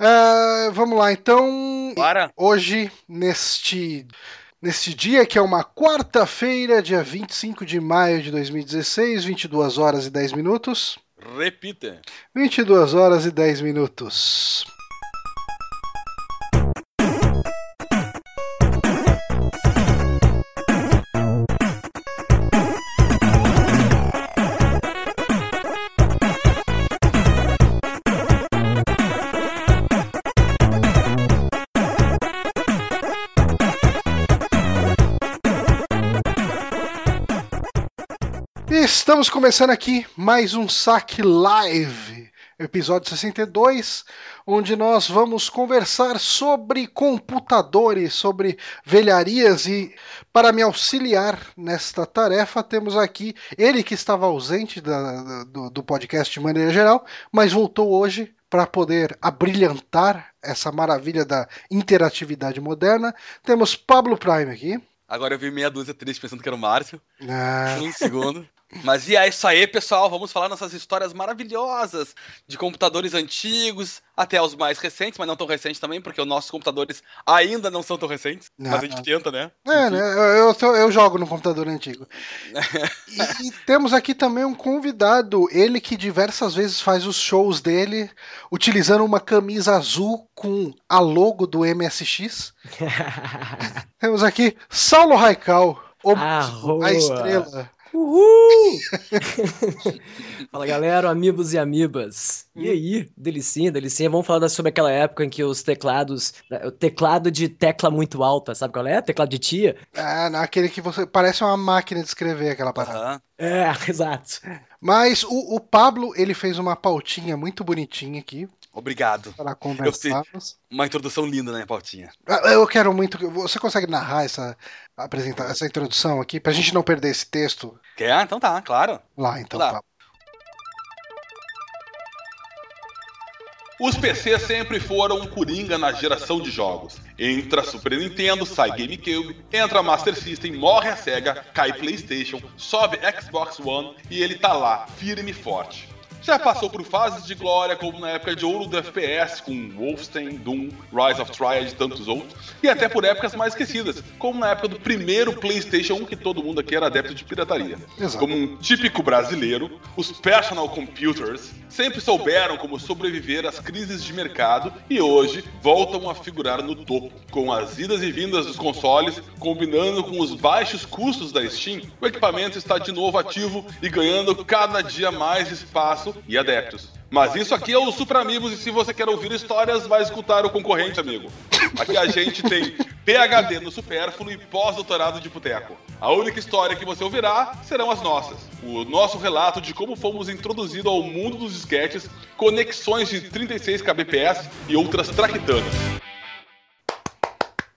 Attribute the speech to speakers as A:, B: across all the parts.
A: Uh, vamos lá, então.
B: Bora.
A: Hoje, neste, neste dia, que é uma quarta-feira, dia 25 de maio de 2016, 22 horas e 10 minutos.
B: Repita.
A: 22 horas e 10 minutos. Estamos começando aqui mais um saque live, episódio 62, onde nós vamos conversar sobre computadores, sobre velharias e para me auxiliar nesta tarefa temos aqui ele que estava ausente da, do, do podcast de maneira geral, mas voltou hoje para poder abrilhantar essa maravilha da interatividade moderna. Temos Pablo Prime aqui.
B: Agora eu vi meia dúzia triste pensando que era o Márcio.
A: Ah.
B: Um segundo. Mas e é isso aí, pessoal. Vamos falar nossas histórias maravilhosas de computadores antigos até os mais recentes, mas não tão recentes também, porque os nossos computadores ainda não são tão recentes. Não, mas a gente não. tenta, né?
A: É, né? Eu, eu, eu, jogo no computador antigo. e, e, temos aqui também um convidado, ele que diversas vezes faz os shows dele utilizando uma camisa azul com a logo do MSX. temos aqui Saulo Raical. O, a estrela.
C: Uhul! Fala galera, amigos e amibas. E hum. aí, delicinha, delicinha. Vamos falar sobre aquela época em que os teclados. O teclado de tecla muito alta, sabe qual é? Teclado de tia?
A: Ah, não, aquele que você. Parece uma máquina de escrever aquela parada. Uhum.
C: É, exato.
A: Mas o, o Pablo, ele fez uma pautinha muito bonitinha aqui.
B: Obrigado.
A: Para conversarmos.
B: Uma introdução linda minha pautinha.
A: Ah, eu quero muito. Você consegue narrar essa, apresentar, essa introdução aqui, pra gente não perder esse texto?
B: Quer? Então tá, claro.
A: Lá, então tá.
D: Os PCs sempre foram um coringa na geração de jogos. Entra Super Nintendo, sai GameCube, entra Master System, morre a Sega, cai PlayStation, sobe Xbox One e ele tá lá, firme e forte. Já passou por fases de glória, como na época de ouro do FPS, com Wolfenstein, Doom, Rise of Triad e tantos outros, e até por épocas mais esquecidas, como na época do primeiro PlayStation 1, que todo mundo aqui era adepto de pirataria. Exato. Como um típico brasileiro, os personal computers sempre souberam como sobreviver às crises de mercado e hoje voltam a figurar no topo. Com as idas e vindas dos consoles, combinando com os baixos custos da Steam, o equipamento está de novo ativo e ganhando cada dia mais espaço e adeptos. Mas isso aqui é o Supra Amigos e se você quer ouvir histórias, vai escutar o concorrente, amigo. Aqui a gente tem PHD no supérfluo e pós-doutorado de boteco. A única história que você ouvirá serão as nossas. O nosso relato de como fomos introduzidos ao mundo dos disquetes, conexões de 36 kbps e outras traquitanas.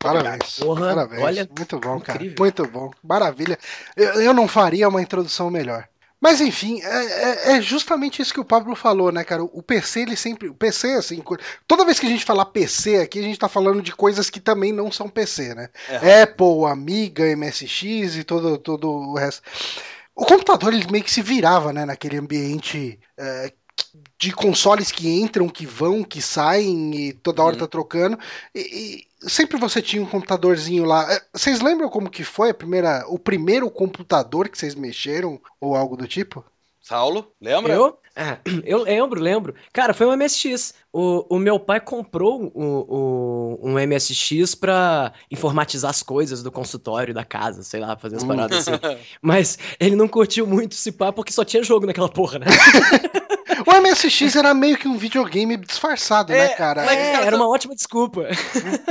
A: Parabéns. Porra, Parabéns. Olha, muito bom, cara. Incrível. Muito bom. Maravilha. Eu, eu não faria uma introdução melhor. Mas enfim, é, é, é, justamente isso que o Pablo falou, né, cara? O PC, ele sempre. O PC, assim, toda vez que a gente falar PC aqui, a gente tá falando de coisas que também não são PC, né? É. Apple, Amiga, MSX e todo, todo o resto. O computador, ele meio que se virava, né, naquele ambiente é, de consoles que entram, que vão, que saem e toda hora uhum. tá trocando. E, e, sempre você tinha um computadorzinho lá. É, vocês lembram como que foi a primeira, o primeiro computador que vocês mexeram ou algo do tipo?
B: Saulo, lembra?
C: Eu? É, eu lembro, lembro. Cara, foi um MSX. O, o meu pai comprou o, o, um MSX pra informatizar as coisas do consultório, da casa, sei lá, fazer as paradas assim. Mas ele não curtiu muito esse pá porque só tinha jogo naquela porra, né?
A: O MSX era meio que um videogame disfarçado, né, é, né, cara?
C: É, era uma ótima desculpa.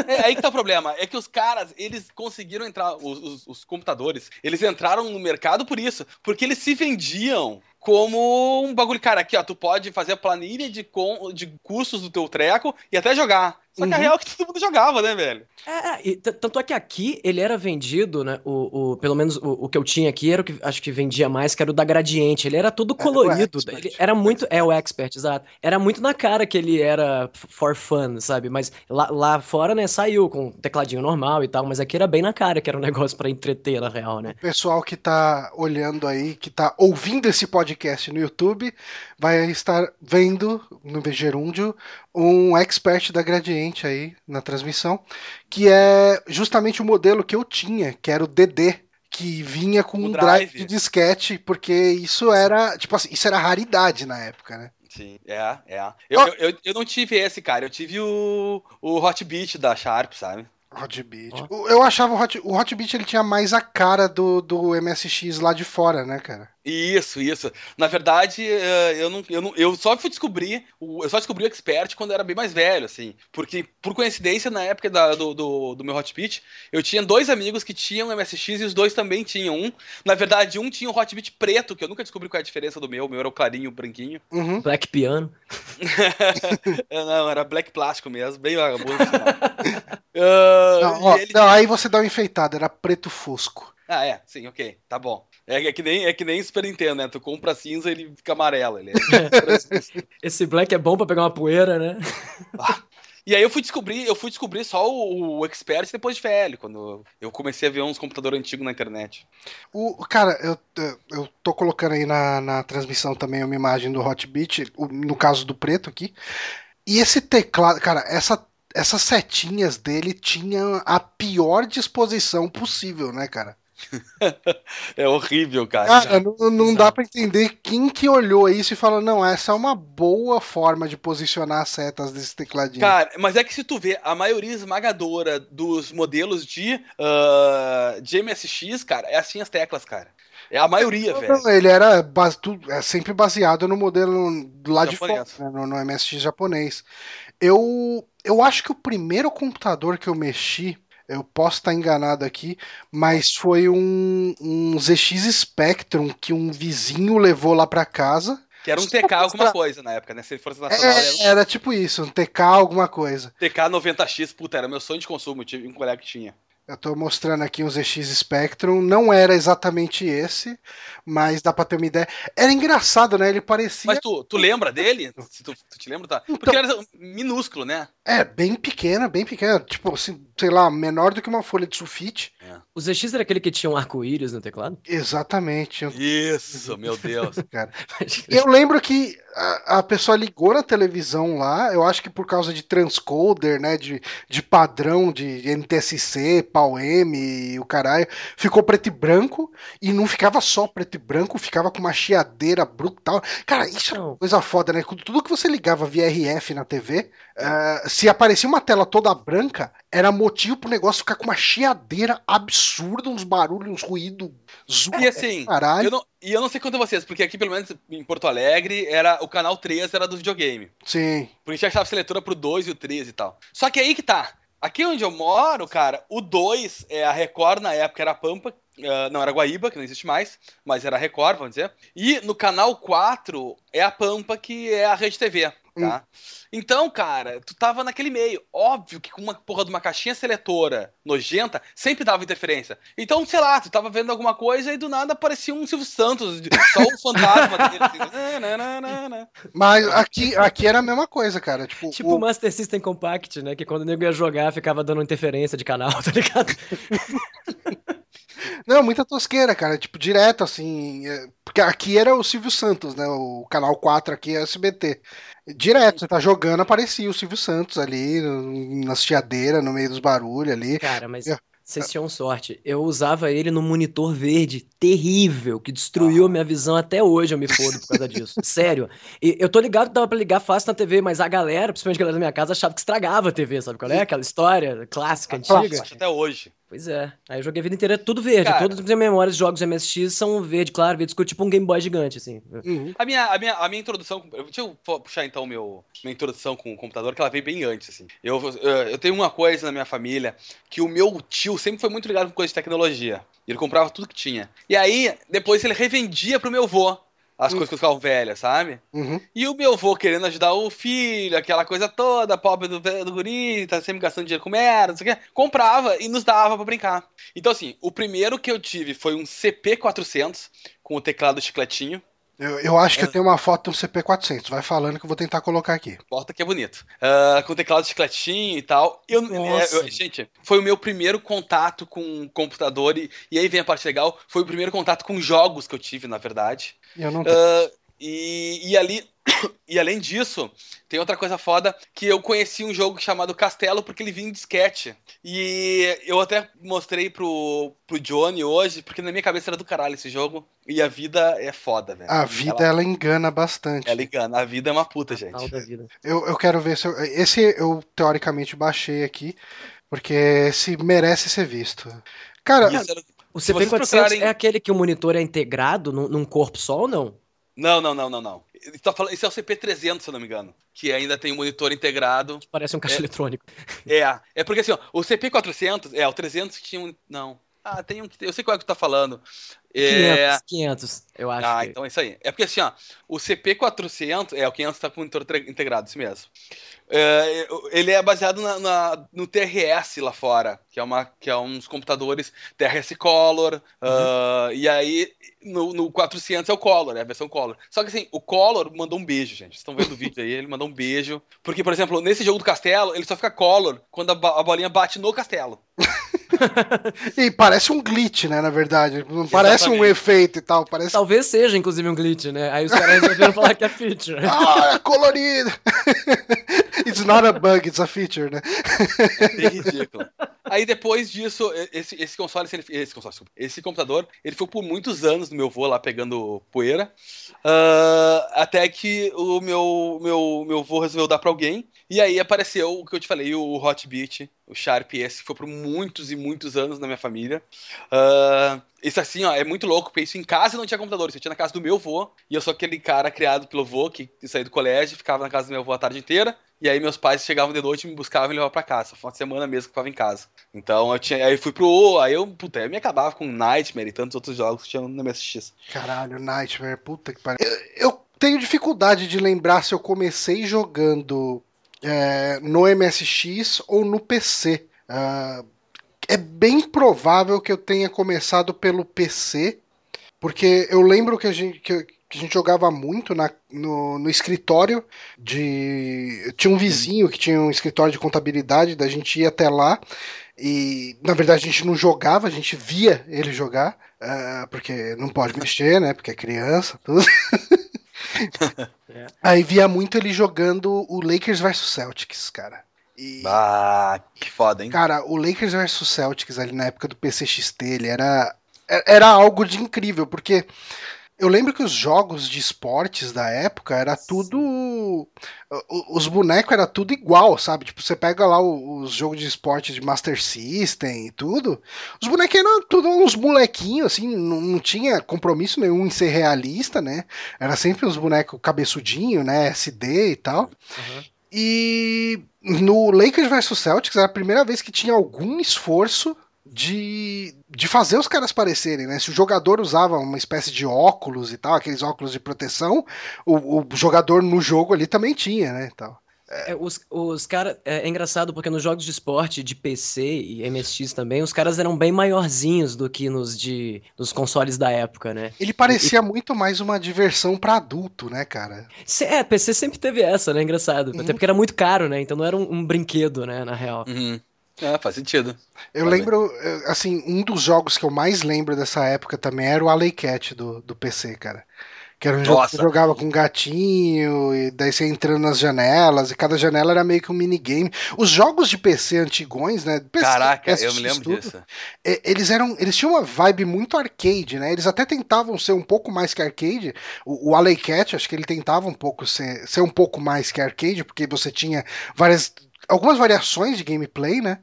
B: É, aí que tá o problema. É que os caras, eles conseguiram entrar, os, os, os computadores, eles entraram no mercado por isso. Porque eles se vendiam como um bagulho, cara, aqui, ó, tu pode fazer a planilha de, com, de custos do teu treco e até jogar. Só que uhum. a real é que todo mundo jogava, né, velho?
C: É, e tanto é que aqui ele era vendido, né? O, o pelo menos o, o, que eu tinha aqui era o que acho que vendia mais, que era o da Gradiente. Ele era todo colorido. É, ele era muito. É, o Expert, exato. Era muito na cara que ele era for fun, sabe? Mas lá, lá fora, né, saiu com tecladinho normal e tal, mas aqui era bem na cara que era um negócio para entreter, na real, né?
A: O pessoal que tá olhando aí, que tá ouvindo esse podcast no YouTube, vai estar vendo no Gerúndio um expert da Gradiente aí na transmissão, que é justamente o modelo que eu tinha, que era o DD, que vinha com o um drive. drive de disquete, porque isso era, tipo assim, isso era raridade na época, né?
B: Sim, é, é. Eu, oh. eu, eu, eu, não tive esse, cara. Eu tive o, o Hot Beat da Sharp, sabe?
A: Hot Beat. Oh. Eu achava o Hot, o Hot Beat ele tinha mais a cara do, do MSX lá de fora, né, cara?
B: Isso, isso. Na verdade, eh, eu não, eu não, eu só fui descobrir, eu só descobri o Expert quando eu era bem mais velho, assim, porque por coincidência na época da, do, do, do, meu Hot Beat, eu tinha dois amigos que tinham MSX e os dois também tinham um. Na verdade, um tinha um Hot Beat preto, que eu nunca descobri qual é a diferença do meu, o meu era o clarinho, o branquinho.
C: Uhum. Black piano.
B: não, era black plástico mesmo, bem vagabundo.
A: uh, não, ó, ele... não, aí você dá uma enfeitada, era preto fosco.
B: Ah, é, sim, ok, tá bom. É, é, que nem, é que nem Super Nintendo, né? Tu compra cinza ele fica amarelo. Ele é...
C: Esse black é bom pra pegar uma poeira, né?
B: Ah, e aí eu fui descobrir, eu fui descobrir só o, o Expert depois de velho, quando eu comecei a ver uns computadores antigos na internet.
A: O, cara, eu, eu tô colocando aí na, na transmissão também uma imagem do Hotbit, no caso do preto aqui. E esse teclado, cara, essa, essas setinhas dele tinham a pior disposição possível, né, cara?
B: é horrível, cara.
A: Cara, não, não dá para entender quem que olhou isso e falou, não, essa é uma boa forma de posicionar as setas desse tecladinho.
B: Cara, mas é que se tu vê, a maioria esmagadora dos modelos de, uh, de MSX, cara, é assim as teclas, cara. É a maioria, não, velho.
A: Ele era base, é sempre baseado no modelo lá de fora, né, no, no MSX japonês. Eu, eu acho que o primeiro computador que eu mexi eu posso estar enganado aqui, mas foi um, um ZX Spectrum que um vizinho levou lá para casa.
B: Que era um TK alguma coisa na época, né? Se fosse
A: nacional. É, era... era tipo isso, um TK alguma coisa.
B: TK 90X, puta, era meu sonho de consumo, tive um colega que tinha.
A: Eu estou mostrando aqui um ZX Spectrum, não era exatamente esse, mas dá para ter uma ideia. Era engraçado, né? Ele parecia.
B: Mas tu, tu lembra dele? Se tu, tu te lembra, tá? Porque então, era minúsculo, né?
A: É, bem pequena, bem pequena. Tipo, assim, sei lá, menor do que uma folha de sulfite. É.
C: O ZX era aquele que tinha um arco-íris no teclado?
A: Exatamente.
B: Isso, meu Deus.
A: Cara. Eu lembro que a, a, pessoa ligou na televisão lá, eu acho que por causa de transcoder, né, de, de padrão de NTSC, PAL-M e o caralho, ficou preto e branco, e não ficava só preto e branco, ficava com uma chiadeira brutal. Cara, isso é uma coisa foda, né? Tudo que você ligava via RF na TV, uh, se aparecia uma tela toda branca, era motivo pro negócio ficar com uma chiadeira absurda, uns barulhos, uns ruídos.
B: E assim, caralho. Eu não, e eu não sei quanto vocês, porque aqui, pelo menos em Porto Alegre, era o canal 3 era do videogame.
A: Sim.
B: Porque a gente achava seletora pro 2 e o 3 e tal. Só que aí que tá. Aqui onde eu moro, cara, o 2, é, a Record na época era a Pampa, uh, não, era Guaíba, que não existe mais, mas era a Record, vamos dizer. E no canal 4 é a Pampa, que é a Rede TV tá? Hum. Então, cara, tu tava naquele meio. Óbvio que com uma porra de uma caixinha seletora nojenta, sempre dava interferência. Então, sei lá, tu tava vendo alguma coisa e do nada aparecia um Silvio Santos, só o fantasma dele. Assim,
A: Mas aqui, aqui era a mesma coisa, cara. Tipo,
C: tipo o Master System Compact, né? Que quando o nego ia jogar, ficava dando interferência de canal, tá ligado?
A: Não, muita tosqueira, cara. Tipo, direto, assim. É, porque aqui era o Silvio Santos, né? O canal 4 aqui é o SBT. Direto, você tá jogando, aparecia o Silvio Santos ali, na chiadeira, no meio dos barulhos ali.
C: Cara, mas. Vocês tinham sorte. Eu usava ele no monitor verde, terrível, que destruiu a minha visão até hoje. Eu me fodo por causa disso. Sério. E eu tô ligado que dava pra ligar fácil na TV, mas a galera, principalmente a galera da minha casa, achava que estragava a TV, sabe qual é? Aquela história clássica, antiga.
B: Até hoje.
C: Pois é. Aí eu joguei a vida inteira tudo verde. Cara, Todas as minhas memórias de jogos MSX são verde, claro, verde escuro, tipo um Game Boy gigante, assim.
B: Uhum. A, minha, a, minha, a minha introdução. Deixa eu puxar então meu, minha introdução com o computador, que ela veio bem antes, assim. Eu, eu tenho uma coisa na minha família que o meu tio sempre foi muito ligado com coisa de tecnologia. Ele comprava tudo que tinha. E aí, depois ele revendia pro meu avô as uhum. coisas que ficavam velhas, sabe? Uhum. E o meu avô querendo ajudar o filho, aquela coisa toda, pobre do, do guri, tá sempre gastando dinheiro com merda, não sei o quê, comprava e nos dava para brincar. Então, assim, o primeiro que eu tive foi um CP400 com o teclado chicletinho.
A: Eu, eu acho que eu tenho uma foto do CP400. Vai falando que eu vou tentar colocar aqui.
B: Porta que é bonito. Uh, com teclado de chicletinho e tal. Eu, é, eu, gente, foi o meu primeiro contato com computador. E, e, aí vem a parte legal. Foi o primeiro contato com jogos que eu tive, na verdade.
A: Eu não uh,
B: e, e ali, E além disso, tem outra coisa foda que eu conheci um jogo chamado Castelo porque ele vinha em disquete. E eu até mostrei pro, pro Johnny hoje, porque na minha cabeça era do caralho esse jogo. E a vida é foda, velho.
A: A vida, ela, ela engana bastante.
B: Ela engana. A vida é uma puta, gente.
A: Eu, eu quero ver se eu, Esse eu, teoricamente, baixei aqui, porque esse merece ser visto. Cara...
C: o CP400 procurarem... é aquele que o monitor é integrado num, num corpo só ou não?
B: Não, não, não, não, não. Tá falando, esse é o CP300, se eu não me engano. Que ainda tem um monitor integrado. Que
C: parece um caixa
B: é,
C: eletrônico.
B: É, é porque assim, ó, o CP400, é, o 300 tinha um. Não. Ah, tem um. Eu sei qual é que tu tá falando.
C: 500, 500, eu acho.
B: Ah, que... então é isso aí. É porque assim, ó, o CP400, é, o 500 tá com o monitor integrado, isso mesmo. É, ele é baseado na, na, no TRS lá fora, que é, uma, que é uns computadores TRS Color, uhum. uh, e aí no, no 400 é o Color, é a versão Color. Só que assim, o Color mandou um beijo, gente. Vocês estão vendo o vídeo aí, ele mandou um beijo. Porque, por exemplo, nesse jogo do castelo, ele só fica Color quando a, a bolinha bate no castelo.
A: e parece um glitch, né, na verdade. Não parece um efeito e tal. Parece...
C: Talvez seja, inclusive, um glitch, né? Aí os caras resolveram falar que é feature.
A: ah, é colorido! it's not a bug, it's a feature, né?
B: É ridículo. Aí depois disso, esse, esse console, esse, console, esse computador, ele foi por muitos anos no meu voo lá pegando poeira. Uh, até que o meu, meu, meu vô resolveu dar pra alguém. E aí apareceu o que eu te falei, o Hotbit, o Sharp esse que foi por muitos e muitos anos na minha família. Uh, isso assim, ó, é muito louco, porque isso em casa não tinha computador, isso eu tinha na casa do meu vô, e eu sou aquele cara criado pelo vô que saiu do colégio, ficava na casa do meu avô a tarde inteira, e aí meus pais chegavam de noite, me buscavam e me levavam pra casa. Foi uma semana mesmo que eu ficava em casa. Então eu tinha. Aí fui pro. Aí eu, puta, eu me acabava com Nightmare e tantos outros jogos que tinha no MSX.
A: Caralho, Nightmare, puta que pariu. Eu, eu tenho dificuldade de lembrar se eu comecei jogando é, no MSX ou no PC. Uh, ah, é bem provável que eu tenha começado pelo PC, porque eu lembro que a gente, que, que a gente jogava muito na, no, no, escritório de. Tinha um vizinho que tinha um escritório de contabilidade, da gente ia até lá. E na verdade a gente não jogava, a gente via ele jogar, uh, porque não pode mexer, né? Porque é criança, tudo. Aí via muito ele jogando o Lakers versus Celtics, cara.
B: E, ah, que foda, hein?
A: Cara, o Lakers versus Celtics ali na época do PCXT, ele era, era algo de incrível, porque eu lembro que os jogos de esportes da época era tudo. Os bonecos era tudo igual, sabe? Tipo, você pega lá os jogos de esporte de Master System e tudo. Os bonecos eram tudo uns molequinhos, assim, não, tinha compromisso nenhum em ser realista, né? Era sempre os bonecos cabeçudinho, né? SD e tal. Uhum. E no Lakers vs Celtics era a primeira vez que tinha algum esforço de, de fazer os caras parecerem, né? Se o jogador usava uma espécie de óculos e tal, aqueles óculos de proteção, o, o jogador no jogo ali também tinha, né? Tal.
C: É, os, os caras. É, é, engraçado porque nos jogos de esporte de PC e MSX também, os caras eram bem maiorzinhos do que nos de nos consoles da época, né?
A: Ele parecia e, muito mais uma diversão para adulto, né, cara?
C: É, PC sempre teve essa, né? Engraçado. Uhum. Até porque era muito caro, né? Então não era um, um brinquedo, né, na real.
B: Uhum. É, faz sentido.
A: Eu lembro, assim, um dos jogos que eu mais lembro dessa época também era o Alley Cat do, do PC, cara. Que era um jogo que você jogava com um gatinho, e daí você entrando nas janelas, e cada janela era meio que um minigame. Os jogos de PC antigões, né? PC,
B: Caraca, PC, eu me lembro tudo, disso.
A: Eles eram. Eles tinham uma vibe muito arcade, né? Eles até tentavam ser um pouco mais que arcade. O, o Alley Cat, acho que ele tentava um pouco ser, ser um pouco mais que arcade, porque você tinha várias algumas variações de gameplay, né?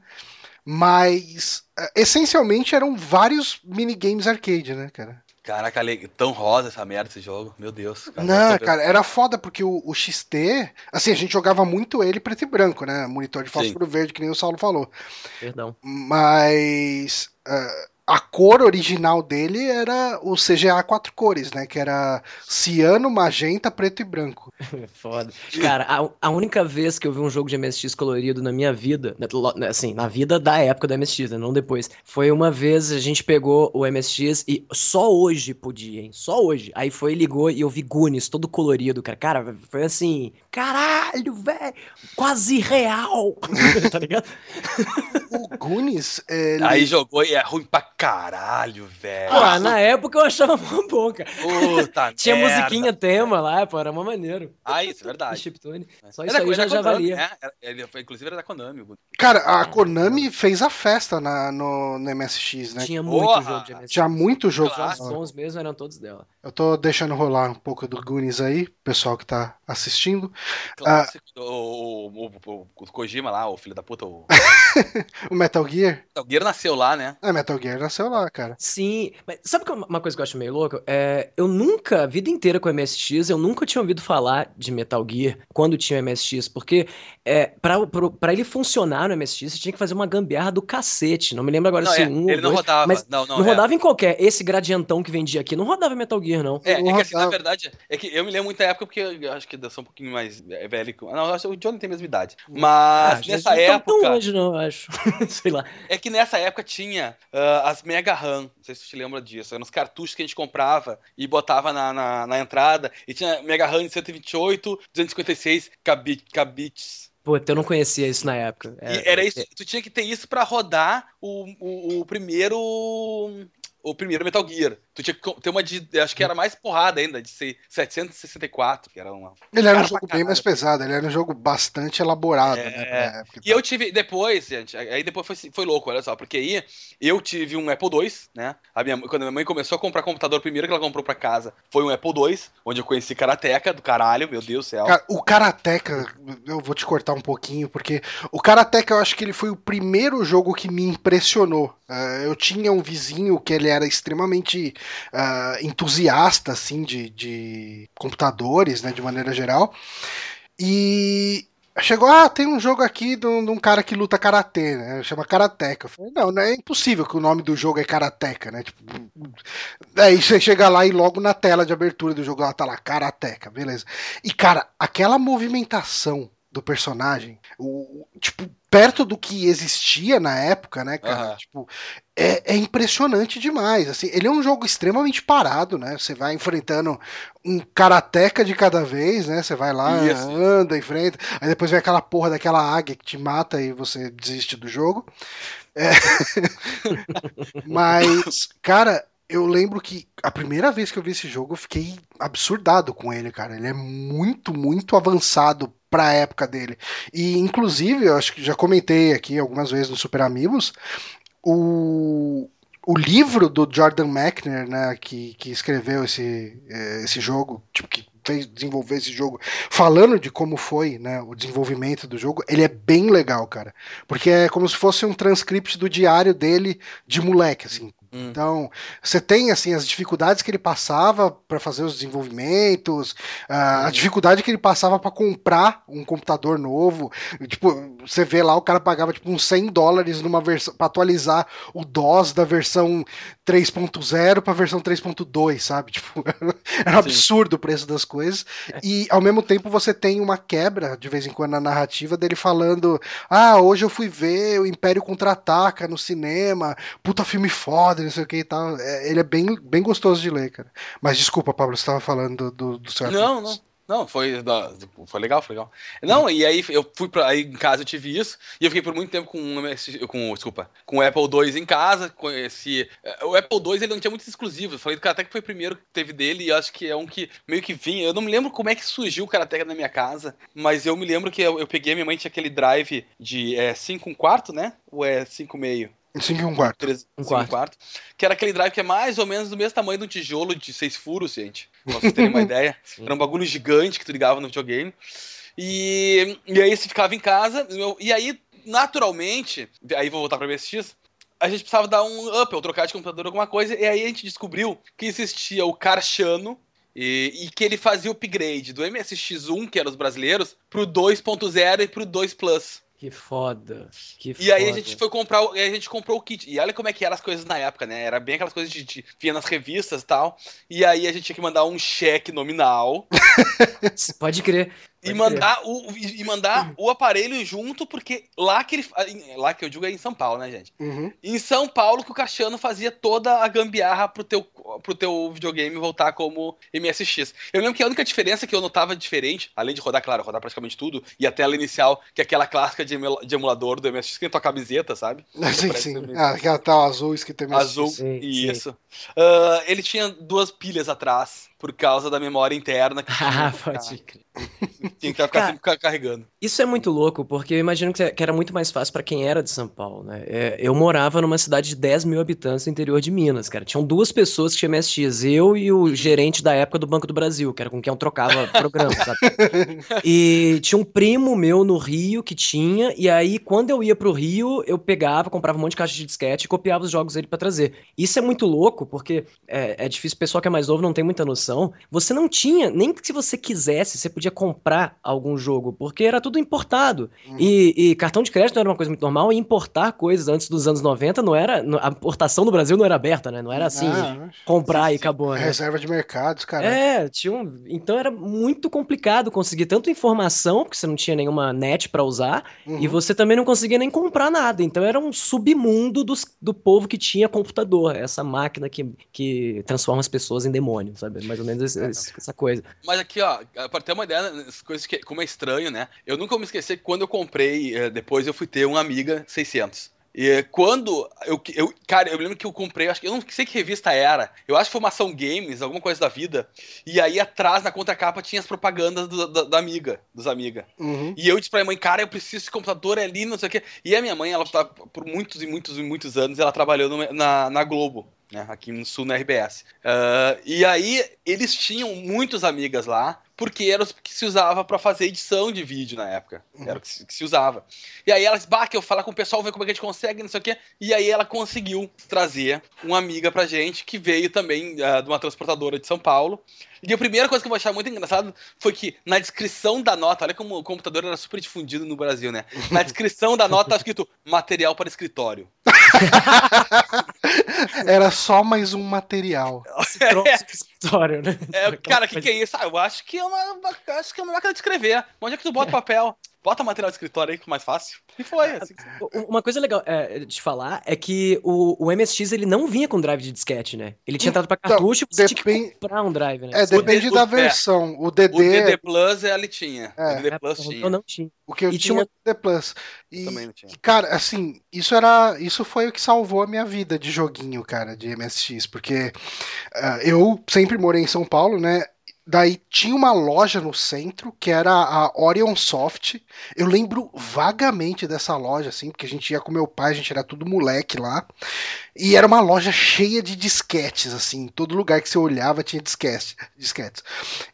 A: Mas uh, essencialmente eram vários minigames arcade, né, cara?
B: Caraca, tão rosa essa merda esse jogo, meu Deus.
A: Cara, Não, cara, era foda porque o, o, XT, assim, a gente jogava muito ele preto e branco, né? Monitor de fósforo Sim. verde, que nem o Saulo falou.
C: Perdão.
A: Mas. Uh, a cor original dele era o CGA quatro cores, né? Que era ciano, magenta, preto e branco.
C: Foda. Cara, a, a, única vez que eu vi um jogo de MSX colorido na minha vida, né, né, assim, na vida da época do MSX, né, não depois, foi uma vez a gente pegou o MSX e só hoje podia, hein? Só hoje. Aí foi, ligou e eu vi Goonies todo colorido, cara. Cara, foi assim, caralho, velho, quase real. tá ligado?
A: o Goonies, ele...
B: Aí jogou e é ruim pra caralho, velho.
C: Pô, na época eu achava uma boa, cara. Puta Tinha merda. musiquinha tema lá, pô, era uma maneiro.
B: Ah, isso, é verdade.
C: Chiptune. Só isso aí já, já valia.
B: É, ele inclusive era da Konami.
A: Cara, a Konami fez a festa na, no, no MSX, né?
C: Tinha muito Porra. jogo de MSX.
A: Tinha muito jogo.
C: Claro. Os sons mesmo eram todos dela.
A: Eu tô deixando rolar um pouco do Goonies aí, pessoal que tá assistindo.
B: Clássico, ah, o, o, o, o, Kojima lá, o filho da puta. O,
A: o Metal Gear?
B: Metal Gear nasceu lá, né?
A: É, Metal Gear nasceu lá, cara.
C: Sim, mas sabe uma coisa que eu acho meio louco? É, eu nunca, a vida inteira com MSX, eu nunca tinha ouvido falar de Metal Gear quando tinha MSX, porque é, pra, pra, pra ele funcionar no MSX, você tinha que fazer uma gambiarra do cacete. Não me lembro agora não, se é, um
B: ele não
C: dois,
B: rodava.
C: Mas
B: não, não,
C: não rodava é. em qualquer. Esse gradientão que vendia aqui não rodava Metal Gear, não.
B: É,
C: é
B: que assim, na verdade, é que eu me lembro muita época, porque eu acho que eu sou um pouquinho mais velho. Não, acho que o Johnny tem a mesma idade. Hum. Mas ah, nessa época. Não
C: tão longe, não, acho. Sei lá.
B: É que nessa época tinha uh, as Mega RAM. Não sei se você te lembra disso. Eram os cartuchos que a gente comprava e botava na, na, na entrada. E tinha Mega RAM de 128, 256 kbits.
C: Pô, eu não conhecia isso na época.
B: É, era isso, tu tinha que ter isso para rodar o, o, o primeiro o primeiro Metal Gear. Tu tinha que ter uma de. Acho que era mais porrada ainda, de ser 764, que era uma.
A: Ele era um jogo bem mais pesado, ele era um jogo bastante elaborado, né, é...
B: né? E eu tive. Depois, gente, aí depois foi, foi louco, olha só, porque aí eu tive um Apple II, né? A minha, quando a minha mãe começou a comprar computador, primeiro que ela comprou pra casa foi um Apple II, onde eu conheci Karateka do caralho, meu Deus do céu.
A: O Karateka, eu vou te cortar um pouquinho, porque o Karateka eu acho que ele foi o primeiro jogo que me impressionou. Uh, eu tinha um vizinho que ele era extremamente uh, entusiasta assim de, de computadores, né, de maneira geral. E chegou, ah, tem um jogo aqui de um, de um cara que luta karatê, né? Chama Karateka. Eu falei, não, não é impossível que o nome do jogo é Karateka, né? Tipo, aí você chega lá e logo na tela de abertura do jogo lá tá lá, Karateka, beleza. E cara, aquela movimentação do personagem, o, tipo, perto do que existia na época, né, cara? Uhum. Tipo, é, é, impressionante demais. Assim, ele é um jogo extremamente parado, né? Você vai enfrentando um karateca de cada vez, né? Você vai lá, Isso. anda, enfrenta, aí depois vem aquela porra daquela águia que te mata e você desiste do jogo. É... Mas, cara, eu lembro que a primeira vez que eu vi esse jogo, eu fiquei absurdado com ele, cara. Ele é muito, muito avançado pra época dele. E, inclusive, eu acho que já comentei aqui algumas vezes no Super Amigos, o, o livro do Jordan Mechner, né, que, que escreveu esse, eh, esse jogo, tipo, que fez desenvolver esse jogo, falando de como foi, né, o desenvolvimento do jogo, ele é bem legal, cara. Porque é como se fosse um transcript do diário dele de moleque, assim, Hum. Então, você tem assim as dificuldades que ele passava para fazer os desenvolvimentos, a hum. dificuldade que ele passava para comprar um computador novo. Tipo, você vê lá o cara pagava tipo uns 100 dólares numa versão para atualizar o DOS da versão 3.0 para a versão 3.2, sabe? Tipo, era um absurdo o preço das coisas. E ao mesmo tempo você tem uma quebra de vez em quando na narrativa dele falando: "Ah, hoje eu fui ver o Império Contra-Ataca no cinema, puta filme foda" não sei o que e tal. É, ele é bem, bem gostoso de ler, cara. Mas desculpa, Pablo, você estava falando do, do, seu
B: Não, não. Não, foi, foi legal, foi legal. Não, e aí eu fui pra. Aí em casa eu tive isso, e eu fiquei por muito tempo com, com desculpa, com o Apple II em casa. Conheci. Eh, o Apple II ele não tinha muitos exclusivos. Eu falei do Karateka que foi o primeiro que teve dele, e acho que é um que meio que vinha. Eu não me lembro como é que surgiu o Karateka na minha casa, mas eu me lembro que eu, eu peguei, minha mãe tinha aquele drive de 5 é, um quarto, né? Ou é 5 meio?
A: 5 e um quarto. 3,
B: um quarto. Um quarto. Que era aquele drive que é mais ou menos do mesmo tamanho de um tijolo de seis furos, gente. Pra vocês terem uma ideia. Era um bagulho gigante que tu ligava no videogame. E, e aí você ficava em casa. E aí, naturalmente, aí vou voltar pra MSX. A gente precisava dar um up, ou trocar de computador alguma coisa. E aí a gente descobriu que existia o Carchano, e, e, que ele fazia o upgrade do MSX1, que era os brasileiros, pro 2.0 e pro 2 Plus.
C: Que foda. Que
B: e
C: foda.
B: aí a gente foi comprar, e a gente comprou o kit. E olha como é que eram as coisas na época, né? Era bem aquelas coisas de, de via nas revistas e tal. E aí a gente tinha que mandar um cheque nominal.
C: Pode crer.
B: E mandar, o, e mandar o aparelho junto, porque lá que ele. Lá que eu digo é em São Paulo, né, gente? Uhum. Em São Paulo que o Cassiano fazia toda a gambiarra pro teu, pro teu videogame voltar como MSX. Eu lembro que a única diferença que eu notava diferente, além de rodar, claro, rodar praticamente tudo, e a tela inicial, que é aquela clássica de, emulador do MSX, que tem tua camiseta, sabe?
A: Sim, sim. Ah, aquela tal azul escrita
B: MSX. Azul, sim, isso. Sim. Uh, ele tinha duas pilhas atrás por causa da memória interna. Que
C: ah, pode crer.
B: Tinha que ficar sempre carregando.
C: Isso é muito louco, porque eu imagino que era muito mais fácil para quem era de São Paulo, né? É, eu morava numa cidade de 10 mil habitantes no interior de Minas, cara. Tinham duas pessoas que tinham MSX, eu e o gerente da época do Banco do Brasil, que era com quem eu trocava programa, sabe? E tinha um primo meu no Rio que tinha, e aí quando eu ia pro Rio, eu pegava, comprava um monte de caixa de disquete e copiava os jogos dele para trazer. Isso é muito louco, porque é, é difícil, o pessoal que é mais novo não tem muita noção você não tinha, nem que se você quisesse, você podia comprar algum jogo, porque era tudo importado. Uhum. E, e, cartão de crédito não era uma coisa muito normal, e importar coisas antes dos anos 90 não era. A importação no Brasil não era aberta, né? Não era assim, ah, comprar sim, e acabou. Né?
A: Reserva de mercados, cara.
C: É, tinha um, então era muito complicado conseguir tanto informação, porque você não tinha nenhuma net para usar, uhum. e você também não conseguia nem comprar nada. Então era um submundo dos, do povo que tinha computador, essa máquina que, que transforma as pessoas em demônios, sabe? Mais ou menos esse, esse, essa coisa.
B: Mas aqui, ó, pra ter uma ideia, coisas que, como é estranho, né? Eu nunca vou me esquecer que quando eu comprei, eh, depois eu fui ter um Amiga 600. E quando eu, eu. Cara, eu lembro que eu comprei, acho que eu não sei que revista era. Eu acho que foi uma ação games, alguma coisa da vida. E aí atrás, na contracapa, tinha as propagandas do, da, da, amiga, dos amiga. Uhum. E eu disse pra minha mãe, cara, eu preciso desse computador ali, não sei o quê. E a minha mãe, ela tá, por muitos e muitos e muitos anos, ela trabalhou no, na, na Globo né, aqui no sul na RBS. Uh, e aí eles tinham muitas amigas lá, porque era o que se usava para fazer edição de vídeo na época. Uhum. Era o que se, que se, usava. E aí elas, bah, que eu falar com o pessoal, ver como é que a gente consegue, não sei o quê. E aí ela conseguiu trazer uma amiga pra gente, que veio também uh, de uma transportadora de São Paulo. E a primeira coisa que eu vou achar muito engraçado foi que na descrição da nota, olha como o computador era super difundido no Brasil, né? Na descrição da nota tá escrito material para escritório.
A: era só mais um material.
C: É. escritório, né?
B: É, cara, o que, que é isso? Ah, eu acho que é uma, acho que é uma máquina de escrever. Onde é que tu bota papel? Bota material de escritório aí que é mais fácil. E foi. É, assim.
C: Uma coisa legal é, de falar é que o, o MSX ele não vinha com drive de disquete, né? Ele tinha entrado pra então, cartucho então, e você tinha que comprar um drive, né?
A: É, depende o da versão. O DD. O
B: DD Plus ele tinha. É. O DD Plus
C: tinha. Eu não tinha.
A: O que eu e tinha, tinha o DD Plus. E, Também não tinha. cara, assim, isso era. Isso foi o que salvou a minha vida de joguinho, cara, de MSX. Porque uh, eu sempre morei em São Paulo, né? Daí tinha uma loja no centro que era a Orion Soft. Eu lembro vagamente dessa loja, assim, porque a gente ia com meu pai, a gente era tudo moleque lá. E era uma loja cheia de disquetes, assim. Todo lugar que você olhava tinha disquete, disquetes.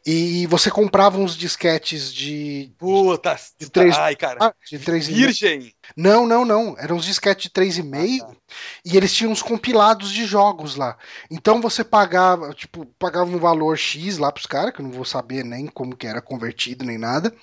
A: E você comprava uns disquetes de.
B: Puta! De três, ai, cara. Ah,
A: de três
B: Virgem!
A: Não, não, não. Eram uns disquetes de 3,5 ah, tá. e eles tinham uns compilados de jogos lá. Então você pagava, tipo, pagava um valor X lá pros caras, que eu não vou saber nem como que era convertido nem nada.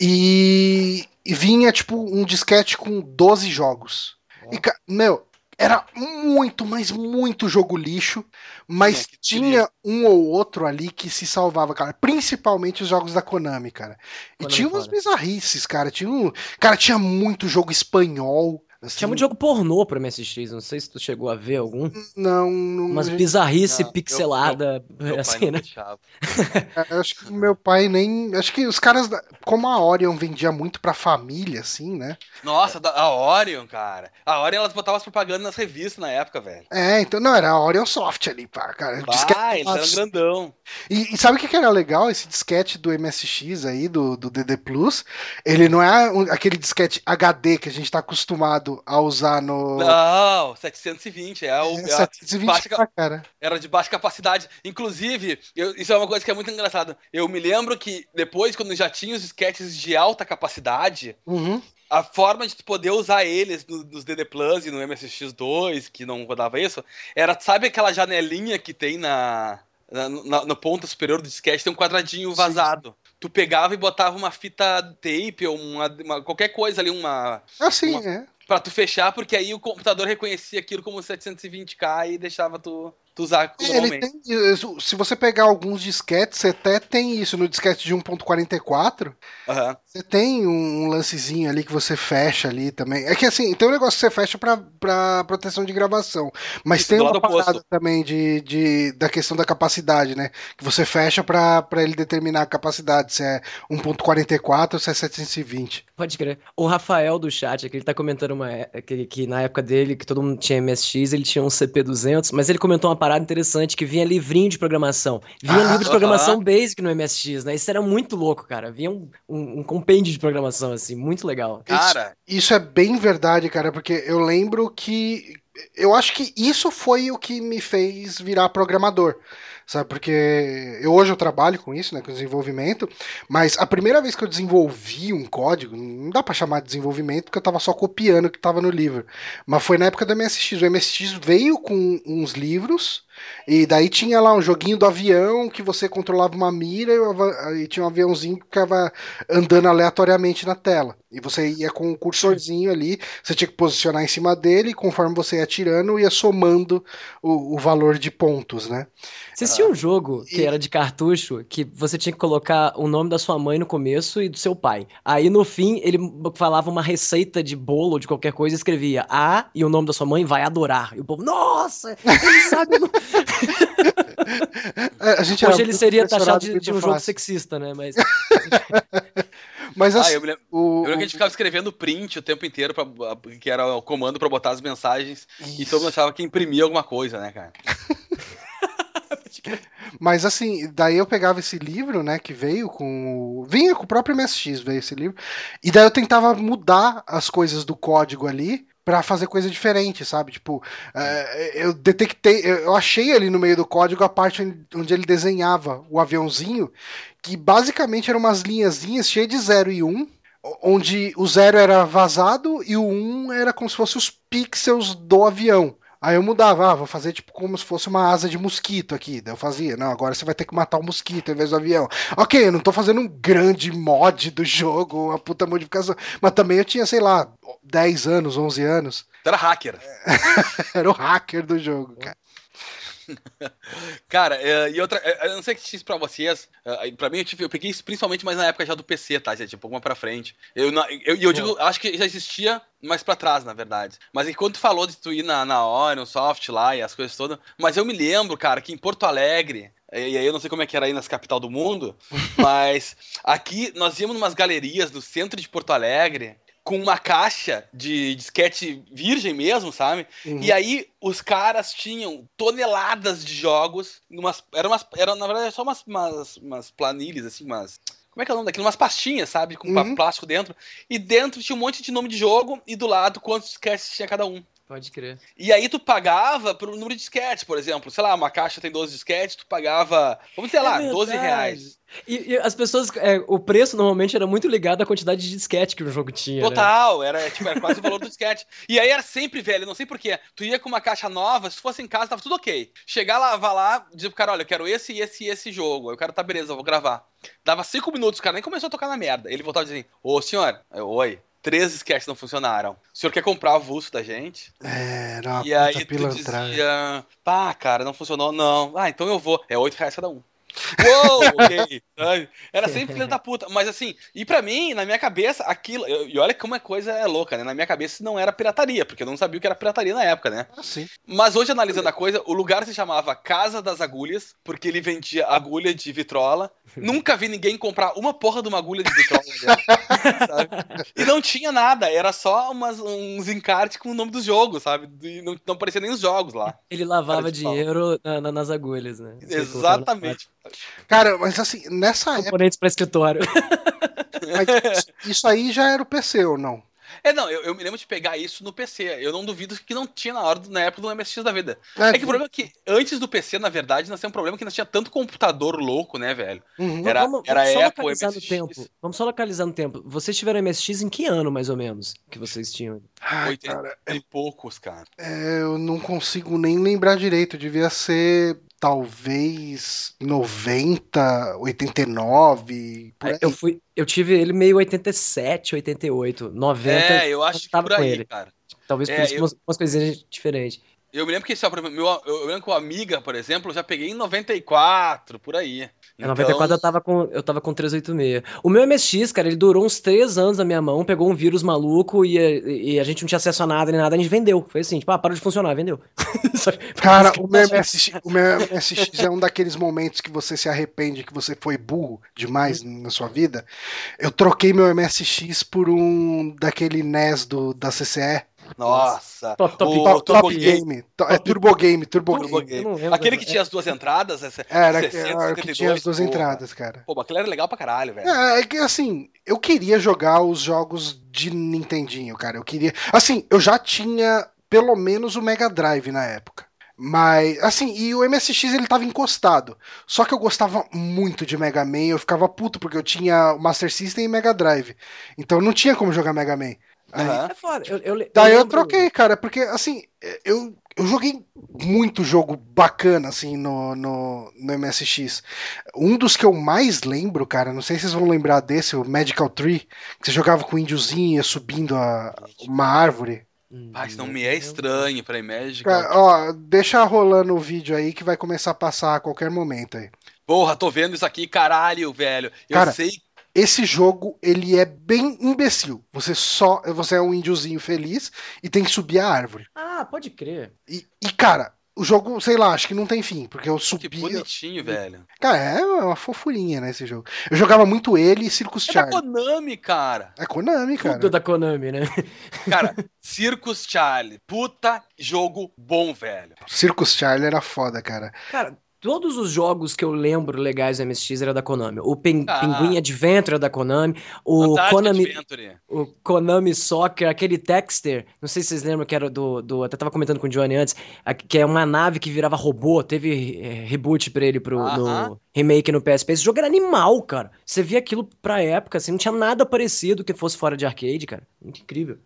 A: E, e vinha, tipo, um disquete com 12 jogos. E, meu, era muito, mas muito jogo lixo, mas é, tinha um ou outro ali que se salvava, cara. Principalmente os jogos da Konami, cara. E Konami tinha umas bizarrices, cara. Tinha um, cara, tinha muito jogo espanhol.
C: Assim, Tinha muito jogo pornô pra MSX, não sei se tu chegou a ver algum.
A: Não, não.
C: Umas bizarrice não, pixelada, meu, meu assim, né?
A: É, eu acho que meu pai nem. Acho que os caras. Como a Orion vendia muito pra família, assim, né?
B: Nossa, a Orion, cara. A Orion elas botavam as propagandas nas revistas na época, velho.
A: É, então não, era a Orion Soft ali, pá, cara.
B: Ah, eles eram grandão.
A: E, e, sabe o que era legal? Esse disquete do MSX aí, do, do DD Plus, ele não é aquele disquete HD que a gente tá acostumado a usar no.
B: Não, 720. É, o,
A: é, 720 é baixa, cara.
B: Era de baixa capacidade. Inclusive, eu, isso é uma coisa que é muito engraçada. Eu me lembro que depois, quando já tinha os sketches de alta capacidade, uhum. a forma de poder usar eles no, nos DD Plus e no MSX2, que não rodava isso, era, sabe aquela janelinha que tem na. Na, na, no ponto superior do disquete tem um quadradinho vazado. Sim tu pegava e botava uma fita tape ou uma, uma qualquer coisa ali, uma.
A: Assim,
B: uma,
A: é.
B: Pra tu fechar, porque aí o computador reconhecia aquilo como 720k e deixava tu. Tu usar
A: é, tem, Se você pegar alguns disquetes, você até tem isso no disquete de 1.44. Uhum. Você tem um lancezinho ali que você fecha ali também. É que assim, tem um negócio que você fecha pra, pra proteção de gravação. Mas isso, tem uma parada oposto. também de, de, da questão da capacidade, né? Que você fecha pra, pra ele determinar a capacidade, se é 1.44 ou se é 720.
C: Pode crer. O Rafael do chat aqui, ele tá comentando uma, que, que na época dele, que todo mundo tinha MSX, ele tinha um CP200, mas ele comentou uma parada interessante, que vinha livrinho de programação. Vinha ah, livro de programação uh -huh. basic no MSX, né? Isso era muito louco, cara. Vinha um, um, um compêndio de programação, assim, muito legal.
A: Cara... Isso, isso é bem verdade, cara, porque eu lembro que... Eu acho que isso foi o que me fez virar programador sabe? Porque eu hoje eu trabalho com isso, né, com desenvolvimento, mas a primeira vez que eu desenvolvi um código, não dá para chamar de desenvolvimento porque eu tava só copiando o que tava no livro, mas foi na época do MSX. O MSX veio com uns livros e daí tinha lá um joguinho do avião que você controlava uma mira e tinha um aviãozinho que ficava andando aleatoriamente na tela. E você ia com um cursorzinho ali, você tinha que posicionar em cima dele, e conforme você ia atirando, ia somando o, o valor de pontos, né?
C: Você tinha um jogo que e... era de cartucho que você tinha que colocar o nome da sua mãe no começo e do seu pai. Aí no fim ele falava uma receita de bolo, de qualquer coisa, e escrevia A e o nome da sua mãe vai adorar. E o povo, nossa, ele sabe. É, Hoje ele seria taxado de, de um jogo sexista, né? Mas.
A: Mas
B: assim, ah, eu, me lembro, o, eu lembro que a gente ficava escrevendo print o tempo inteiro, pra, que era o comando para botar as mensagens, Isso. e todo mundo achava que imprimia alguma coisa, né, cara?
A: Mas assim, daí eu pegava esse livro, né, que veio com. Vinha com o próprio MSX, veio esse livro. E daí eu tentava mudar as coisas do código ali para fazer coisa diferente, sabe? Tipo, é, eu detectei, eu achei ali no meio do código a parte onde ele desenhava o aviãozinho, que basicamente eram umas linhazinhas cheias de 0 e 1, um, onde o 0 era vazado e o 1 um era como se fosse os pixels do avião. Aí eu mudava, ah, vou fazer tipo como se fosse uma asa de mosquito aqui. Daí eu fazia, não, agora você vai ter que matar o um mosquito em vez do avião. Ok, eu não tô fazendo um grande mod do jogo, uma puta modificação. Mas também eu tinha, sei lá, 10 anos, 11 anos.
B: Você era hacker.
A: era o hacker do jogo, cara.
B: Cara, é, e outra, é, eu não sei o que pra vocês. É, pra mim, eu, tive, eu peguei isso principalmente mais na época já do PC, tá? Já, tipo, uma pra frente. Eu, eu, eu digo, acho que já existia mais pra trás, na verdade. Mas enquanto tu falou de tu ir na, na Orion, Soft lá e as coisas todas. Mas eu me lembro, cara, que em Porto Alegre. E aí eu não sei como é que era aí nas capital do mundo, mas aqui nós íamos umas galerias no centro de Porto Alegre com uma caixa de disquete virgem mesmo, sabe? Uhum. E aí os caras tinham toneladas de jogos, umas, eram umas, eram na verdade só umas, umas, umas planilhas, assim, umas como é que é o nome daquilo? Umas pastinhas, sabe? Com uhum. plástico dentro. E dentro tinha um monte de nome de jogo e do lado quantos disquetes tinha cada um.
C: Pode crer.
B: E aí tu pagava por número de disquetes, por exemplo. Sei lá, uma caixa tem 12 disquetes, tu pagava, vamos dizer é lá, verdade. 12 reais.
C: E, e, as pessoas, é, o preço normalmente era muito ligado à quantidade de disquete que o jogo tinha.
B: Né? Total, né? era, tipo, era quase o valor do disquete. E aí era sempre, velho, não sei porquê. Tu ia com uma caixa nova, se fosse em casa, tava tudo ok. Chegar lá, vai lá, dizer pro cara, olha, eu quero esse, esse e esse jogo. Aí o cara, tá, beleza, eu vou gravar. Dava cinco minutos, o cara nem começou a tocar na merda. Ele voltava e dizia assim, ô senhor, eu, oi, três sketches não funcionaram. O senhor quer comprar o vulso da gente?
A: É, não,
B: E aí tu dizia, pá, cara, não funcionou, não. Ah, então eu vou. É oito reais cada um. Uou, ok. Era sempre filho da puta. Mas assim, e para mim, na minha cabeça, aquilo. E olha como a coisa é louca, né? Na minha cabeça não era pirataria, porque eu não sabia o que era pirataria na época, né?
A: Ah, sim.
B: Mas hoje, analisando a coisa, o lugar se chamava Casa das Agulhas, porque ele vendia agulha de vitrola. Nunca vi ninguém comprar uma porra de uma agulha de vitrola. E não tinha nada, era só umas, uns encartes com o nome dos jogos, sabe? E não, não aparecia nem os jogos lá.
C: Ele lavava dinheiro na, na, nas agulhas, né?
B: Exatamente.
A: Cara, mas assim, nessa
C: Componentes época... para escritório.
A: Mas isso aí já era o PC ou não?
B: É, não, eu, eu, me lembro de pegar isso no PC. Eu não duvido que não tinha na hora na época do MSX da vida. É, é que o problema é que antes do PC, na verdade, nós tínhamos um problema que nós tinha tanto computador louco, né, velho?
C: Uhum. Era, vamos, era vamos Apple, localizar MSX. no tempo. Vamos só localizar no tempo. Vocês tiveram MSX em que ano, mais ou menos, que vocês tinham?
B: Ai, 80 cara, e é... poucos, cara.
A: É, eu não consigo nem lembrar direito. Devia ser talvez 90, 89. Por é, aí.
C: Eu fui, eu tive ele meio 87, 88, 90.
B: É, eu acho que por aí, cara.
C: Talvez é, por isso eu... umas, umas coisinhas diferentes.
B: Eu me lembro que esse é o meu, eu lembro que o Amiga, por exemplo, eu já peguei em 94, por aí.
C: Em 94 então eu tava, com, eu tava com 386. O meu MSX, cara, ele durou uns 3 anos na minha mão, pegou um vírus maluco e, e a gente não tinha acesso a nada nem nada, a gente vendeu. Foi assim, tipo, ah, parou de funcionar, vendeu.
A: cara, o meu, MSX, o meu MSX é um daqueles momentos que você se arrepende que você foi burro demais na sua vida. Eu troquei meu MSX por um daquele NES do, da CCE.
B: Nossa.
A: Top, top, top, top game. Top, é Turbo Game, Turbo, Turbo Game.
B: game. Aquele que tinha as duas entradas, essa,
A: era 60, era 72, que tinha as duas entradas, cara.
B: Pô, aquele era legal pra caralho, velho.
A: É, é que assim, eu queria jogar os jogos de Nintendinho, cara. Eu queria. Assim, eu já tinha pelo menos o Mega Drive na época. Mas, assim, e o MSX ele tava encostado. Só que eu gostava muito de Mega Man, eu ficava puto porque eu tinha o Master System e Mega Drive. Então não tinha como jogar Mega Man.
C: Uhum. É foda. Eu, eu,
A: Daí eu, eu troquei, cara, porque assim, eu, eu joguei muito jogo bacana, assim, no, no, no MSX. Um dos que eu mais lembro, cara, não sei se vocês vão lembrar desse, o Magical Tree, que você jogava com o índiozinho subindo a, uma árvore.
B: Mas não me é estranho pra Magical
A: Cara, ó, deixa rolando o vídeo aí que vai começar a passar a qualquer momento aí.
B: Porra, tô vendo isso aqui, caralho, velho. Eu cara, sei
A: esse jogo, ele é bem imbecil. Você só. Você é um índiozinho feliz e tem que subir a árvore.
C: Ah, pode crer.
A: E, e cara, o jogo, sei lá, acho que não tem fim, porque eu subi.
B: Que bonitinho, velho.
A: Cara, é uma fofurinha, né, esse jogo. Eu jogava muito ele e Circus
B: é
A: Charlie.
B: É da Konami, cara.
A: É Konami, cara.
C: Tudo da Konami, né?
B: Cara, Circus Charlie. Puta jogo bom, velho.
A: Circus Charlie era foda, cara.
C: Cara, Todos os jogos que eu lembro legais do MSX era da Konami. O Pen ah. Pinguim Adventure era da Konami. O Konami, Adventure. o Konami Soccer, aquele Texter, não sei se vocês lembram que era do, do até tava comentando com o Johnny antes, que é uma nave que virava robô, teve é, reboot pra ele pro, no remake no PSP. Esse jogo era animal, cara. Você via aquilo pra época, assim, não tinha nada parecido que fosse fora de arcade, cara. Muito incrível.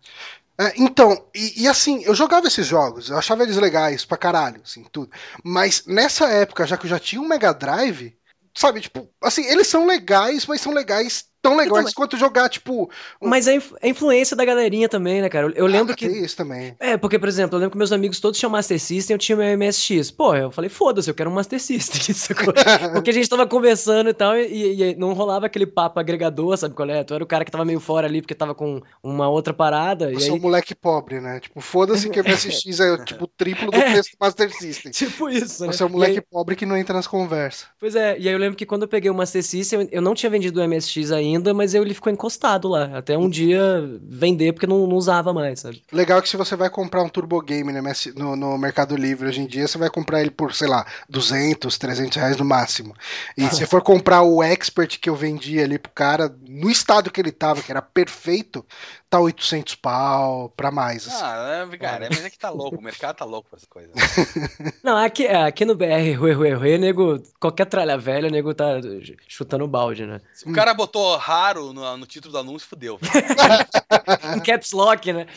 A: É, então, e, e, assim, eu jogava esses jogos, eu achava eles legais pra caralho, assim, tudo. Mas nessa época, já que eu já tinha um Mega Drive, sabe, tipo, assim, eles são legais, mas são legais tão legais então, quanto jogar, tipo.
C: Um... Mas é a influência da galerinha também, né, cara? Eu, lembro ah, que.
A: isso também.
C: É, porque, por exemplo, eu lembro que meus amigos todos tinham Master System eu tinha meu MSX. Pô, eu falei, foda-se, eu quero um Master System. porque a gente tava conversando e tal, e, e, não rolava aquele papo agregador, sabe qual é? Tu era o cara que tava meio fora ali porque tava com uma outra parada.
A: Eu
C: sou
A: aí... um moleque pobre, né? Tipo, foda-se que o MSX é tipo o triplo do é, preço do Master System.
C: Tipo isso,
A: né? Você é um moleque aí... pobre que não entra nas conversas.
C: Pois é, e aí eu lembro que quando eu peguei o Master System, eu não tinha vendido o MSX ainda, mas eu, ele ficou encostado lá. Até um dia vender, porque não, não usava mais, sabe?
A: Legal que se você vai comprar um Turbo Game no, no, Mercado Livre hoje em dia, você vai comprar ele por, sei lá, 200, 300 reais no máximo. E se for comprar o Expert que eu vendi ali pro cara, no estado que ele tava, que era perfeito, tá 800 pau pra mais.
B: Assim. Ah, é, cara, é, mas é que tá louco, o mercado tá louco com essas coisas.
C: Não, aqui, aqui no BR, Rui, Rui, Rui, nego, qualquer tralha velha, nego tá chutando balde, né?
B: Se o cara botou raro no, no título do anúncio, fudeu.
C: caps lock, né?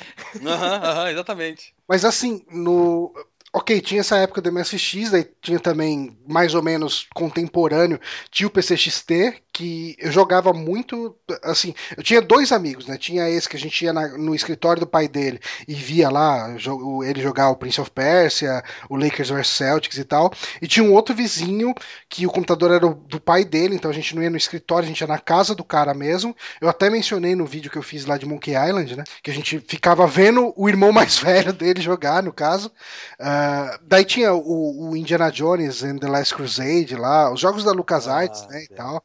B: Aham, aham, exatamente.
A: Mas assim, no ok, tinha essa época do MSX, aí tinha também, mais ou menos contemporâneo, tinha o PCXT, que eu jogava muito, assim, eu tinha dois amigos, né? Tinha esse que a gente ia na, no escritório do pai dele e via lá ele jogar o Prince of Persia, o Lakers vs Celtics e tal. E tinha um outro vizinho que o computador era do pai dele, então a gente não ia no escritório, a gente ia na casa do cara mesmo. Eu até mencionei no vídeo que eu fiz lá de Monkey Island, né? Que a gente ficava vendo o irmão mais velho dele jogar, no caso. Uh, daí tinha o, o, Indiana Jones and the Last Crusade lá, os jogos da LucasArts, ah, né, e tal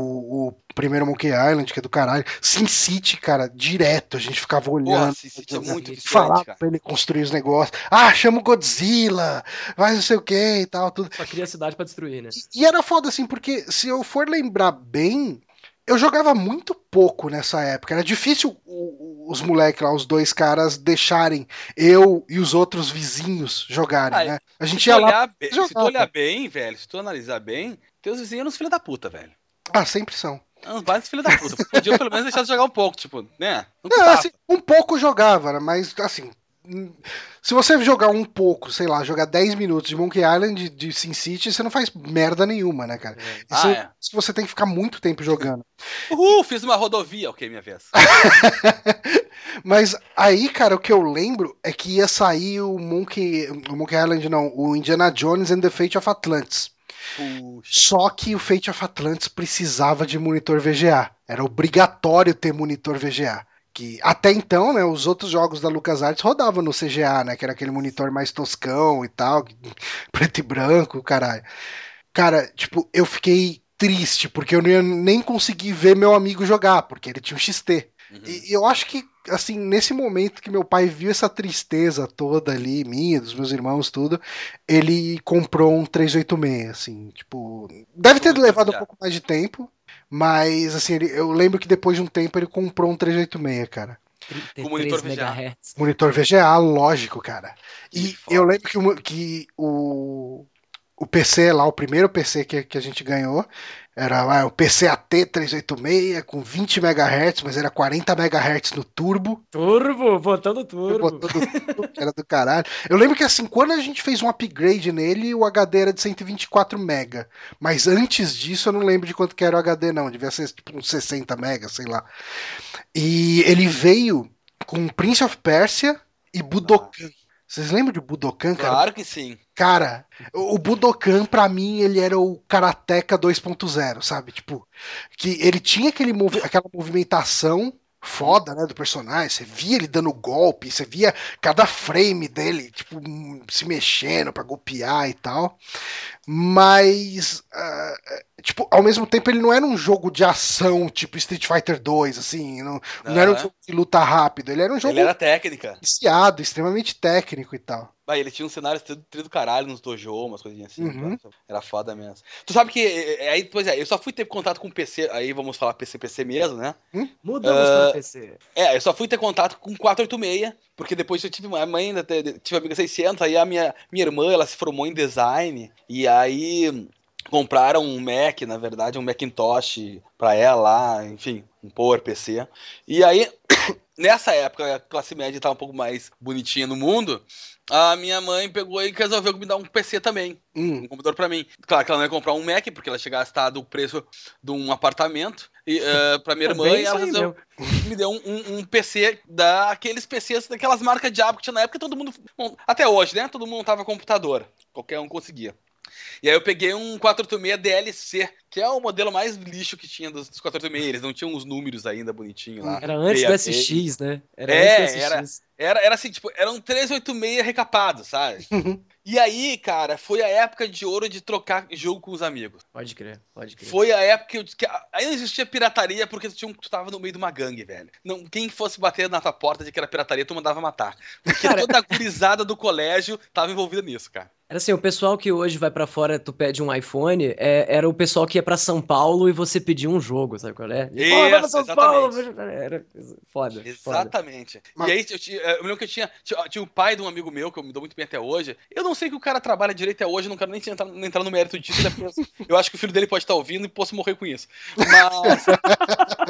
A: o, o primeiro Monkey Island, que é do caralho. Sin City, cara, direto, a gente ficava olhando. Sin City é muito Falar pra ele construir os negócios. Ah, chama o Godzilla, vai não sei o que e tal, tudo.
C: Só cria a cidade pra destruir, né?
A: E, e era foda assim, porque se eu for lembrar bem, eu jogava muito pouco nessa época. Era difícil os moleques lá, os dois caras, deixarem eu e os outros vizinhos jogarem, ah, né?
B: A gente ia lá. Bem, se tu olhar bem, velho, se tu analisar bem, teus vizinhos eram os filhos da puta, velho.
A: Ah, sempre são.
B: Os básicos filho da puta. Podiam pelo menos deixar de jogar um pouco, tipo, né?
A: Não, assim, um pouco jogava, né? mas assim, Se você jogar um pouco, sei lá, jogar 10 minutos de Monkey Island de, de SimCity, você não faz merda nenhuma, né, cara? É. Ah, é. você tem que ficar muito tempo jogando.
B: Uhul, fiz uma rodovia, ok, minha vez.
A: Mas aí, cara, o que eu lembro é que ia sair o Monkey, o Monkey Island, não, o Indiana Jones and the Fate of Atlantis. Puxa. Só que o Fate of Atlantis precisava de monitor VGA. Era obrigatório ter monitor VGA que até então, né, os outros jogos da LucasArts rodavam no CGA, né, que era aquele monitor mais toscão e tal, preto e branco, caralho. Cara, tipo, eu fiquei triste porque eu não ia nem conseguir ver meu amigo jogar, porque ele tinha um XT. Uhum. E eu acho que, assim, nesse momento que meu pai viu essa tristeza toda ali, minha, dos meus irmãos, tudo, ele comprou um 386, assim, tipo. Deve ter levado um pouco mais de tempo, mas, assim, ele, eu lembro que depois de um tempo ele comprou um 386, cara.
B: Com monitor VGA.
A: Monitor VGA, lógico, cara. E eu lembro que, que o, o PC lá, o primeiro PC que, que a gente ganhou, era ah, o PCAT 386 com 20 MHz, mas era 40 MHz no turbo.
C: Turbo, botando turbo. Botando
A: turbo, era do caralho. Eu lembro que assim, quando a gente fez um upgrade nele, o HD era de 124 MB. Mas antes disso eu não lembro de quanto que era o HD não, devia ser tipo uns 60 MB, sei lá. E ele veio com Prince of Persia e Budokan. Vocês lembram de Budokan,
B: cara? Claro que sim.
A: Cara, o Budokan, pra mim, ele era o Karateka 2.0, sabe? Tipo, que ele tinha aquele movi aquela movimentação foda, né, do personagem. Você via ele dando golpe, você via cada frame dele, tipo, se mexendo para golpear e tal. Mas, uh, tipo, ao mesmo tempo ele não era um jogo de ação, tipo Street Fighter 2, assim, não, não era um jogo de luta rápido, ele era um jogo... Ele
B: era técnica.
A: Viciado, extremamente técnico e tal.
B: Ah, ele tinha um cenário tudo do caralho nos dojo, umas coisinhas assim. Uhum. Era foda mesmo. Tu sabe que. É, é, aí, pois é, eu só fui ter contato com PC. Aí vamos falar PC, PC mesmo, né?
C: Hum? Mudamos uh, pra PC.
B: É, eu só fui ter contato com 486, porque depois eu tive uma mãe ainda, tive amiga 600, aí a minha, minha irmã, ela se formou em design, e aí compraram um Mac, na verdade, um Macintosh pra ela lá, enfim, um Power PC. E aí, nessa época, a classe média estava um pouco mais bonitinha no mundo, a minha mãe pegou e resolveu me dar um PC também. Hum. Um computador para mim. Claro que ela não ia comprar um Mac, porque ela chegava a estar do preço de um apartamento. E, uh, pra minha irmã, e ela resolveu, me deu um, um, um, PC daqueles PCs, daquelas marcas de aba que tinha na época, todo mundo. Até hoje, né? Todo mundo montava computador. Qualquer um conseguia. E aí eu peguei um 486 DLC, que é o modelo mais lixo que tinha dos, dos 486. Eles não tinham os números ainda bonitinhos lá.
C: Era antes do SX, né?
B: Era é, antes do SX. Era, era, era assim, tipo, era um 386 recapado, sabe? Uhum. E aí, cara, foi a época de ouro de trocar jogo com os amigos.
C: Pode crer, pode crer.
B: Foi a época que, eu, que aí não existia pirataria porque tu, tinha tu tava no meio de uma gangue, velho. Não, quem fosse bater na tua porta de que era pirataria, tu mandava matar. Porque cara... toda a gurizada do colégio tava envolvida nisso, cara.
C: Era assim, o pessoal que hoje vai para fora, tu pede um iPhone, é, era o pessoal que ia para São Paulo e você pedia um jogo, sabe qual é?
B: E, Isso, vai pra São exatamente.
C: Paulo! Era foda.
B: Exatamente. Foda. E aí, eu, eu, lembro que eu tinha, tinha, tinha, o pai de um amigo meu, que eu me dou muito bem até hoje. Eu não sei que o cara trabalha direito até hoje, não quero nem entrar, nem entrar no mérito disso, eu acho que o filho dele pode estar ouvindo e posso morrer com isso. Mas,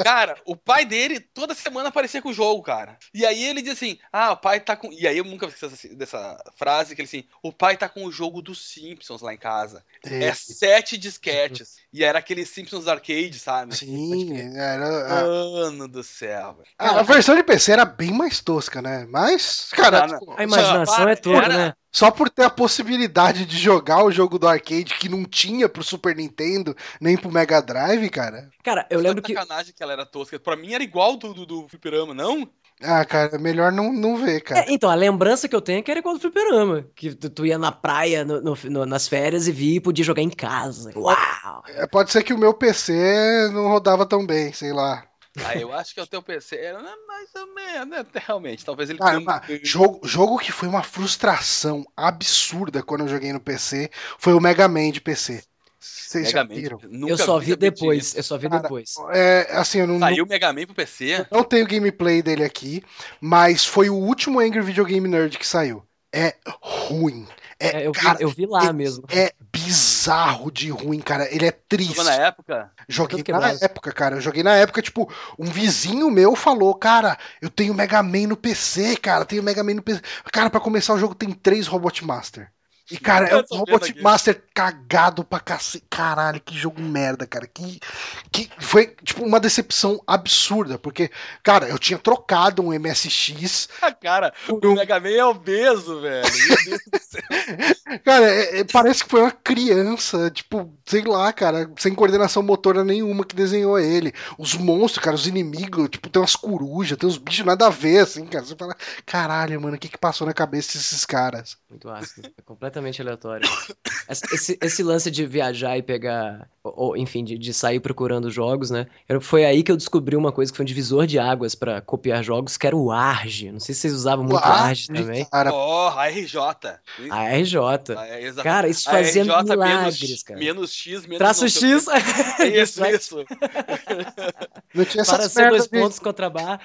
B: cara, o pai dele toda semana aparecia com o jogo, cara. E aí ele diz assim: ah, o pai tá com. E aí eu nunca vi dessa, frase, que ele assim: o pai tá com o jogo do Sim Simpsons lá em casa. É, é sete disquetes. e era aquele Simpsons Arcade, sabe?
A: Sim, era.
B: Mano do céu.
A: Ah, a versão de PC era bem mais tosca, né? Mas, cara.
C: Tipo, a imaginação é tudo, né?
A: Só por ter a possibilidade de jogar o jogo do arcade que não tinha pro Super Nintendo, nem pro Mega Drive, cara.
C: Cara, eu lembro que.
B: sacanagem que ela era tosca. Pra mim era igual do, do, do Fliperama, não?
A: Ah, cara, é melhor não, não ver, cara. É,
C: então, a lembrança que eu tenho é que era igual do fliperama. Que tu, tu ia na praia no, no, no, nas férias e via e podia jogar em casa. Uau!
A: É, pode ser que o meu PC não rodava tão bem, sei lá.
B: Ah, eu acho que o teu PC era mais ou menos, né? Realmente, talvez ele...
A: Cara, jogo, jogo que foi uma frustração absurda quando eu joguei no PC foi o Mega Man de PC. Vocês já viram?
C: eu só vi, vi depois. Eu só vi Cara, depois.
A: É, assim, eu não,
B: Saiu o Mega Man pro PC?
A: Eu não tenho gameplay dele aqui, mas foi o último Angry Video Game Nerd que saiu. É ruim.
C: É É, eu, cara, vi, eu vi lá
A: é,
C: mesmo.
A: É bizarro de ruim, cara. Ele é triste. Jogou
B: na época?
A: Joguei na época, cara. Eu joguei na época, tipo, um vizinho meu falou, cara, eu tenho Mega Man no PC, cara. Tenho Mega Man no PC. Cara, para começar o jogo tem três Robot Master. E, cara, é um Robot Master cagado pra cacete. Caralho, que jogo merda, cara. Que, que foi, tipo, uma decepção absurda. Porque, cara, eu tinha trocado um MSX.
B: Ah, cara, o um... Mega Man é obeso, velho. Meu Deus do céu.
A: cara, é, é, parece que foi uma criança, tipo, sei lá, cara, sem coordenação motora nenhuma que desenhou ele. Os monstros, cara, os inimigos, tipo, tem umas corujas, tem uns bichos nada a ver, assim, cara. Você fala, caralho, mano, o que que passou na cabeça desses caras?
C: Muito ácido. É completamente completamente aleatório. Esse, esse, lance de viajar e pegar, ou, enfim, de, de, sair procurando jogos, né? Foi aí que eu descobri uma coisa que foi um divisor de águas para copiar jogos, que era o ARG. Não sei se vocês usavam muito o ARG, também.
B: Cara. Oh, ARJ.
C: ARJ. Ah, cara, isso fazia milagres,
B: menos,
C: cara.
B: Menos X, menos
C: Traço X.
B: isso, isso.
A: Não tinha essas
C: Para ser dois de... pontos contra barra.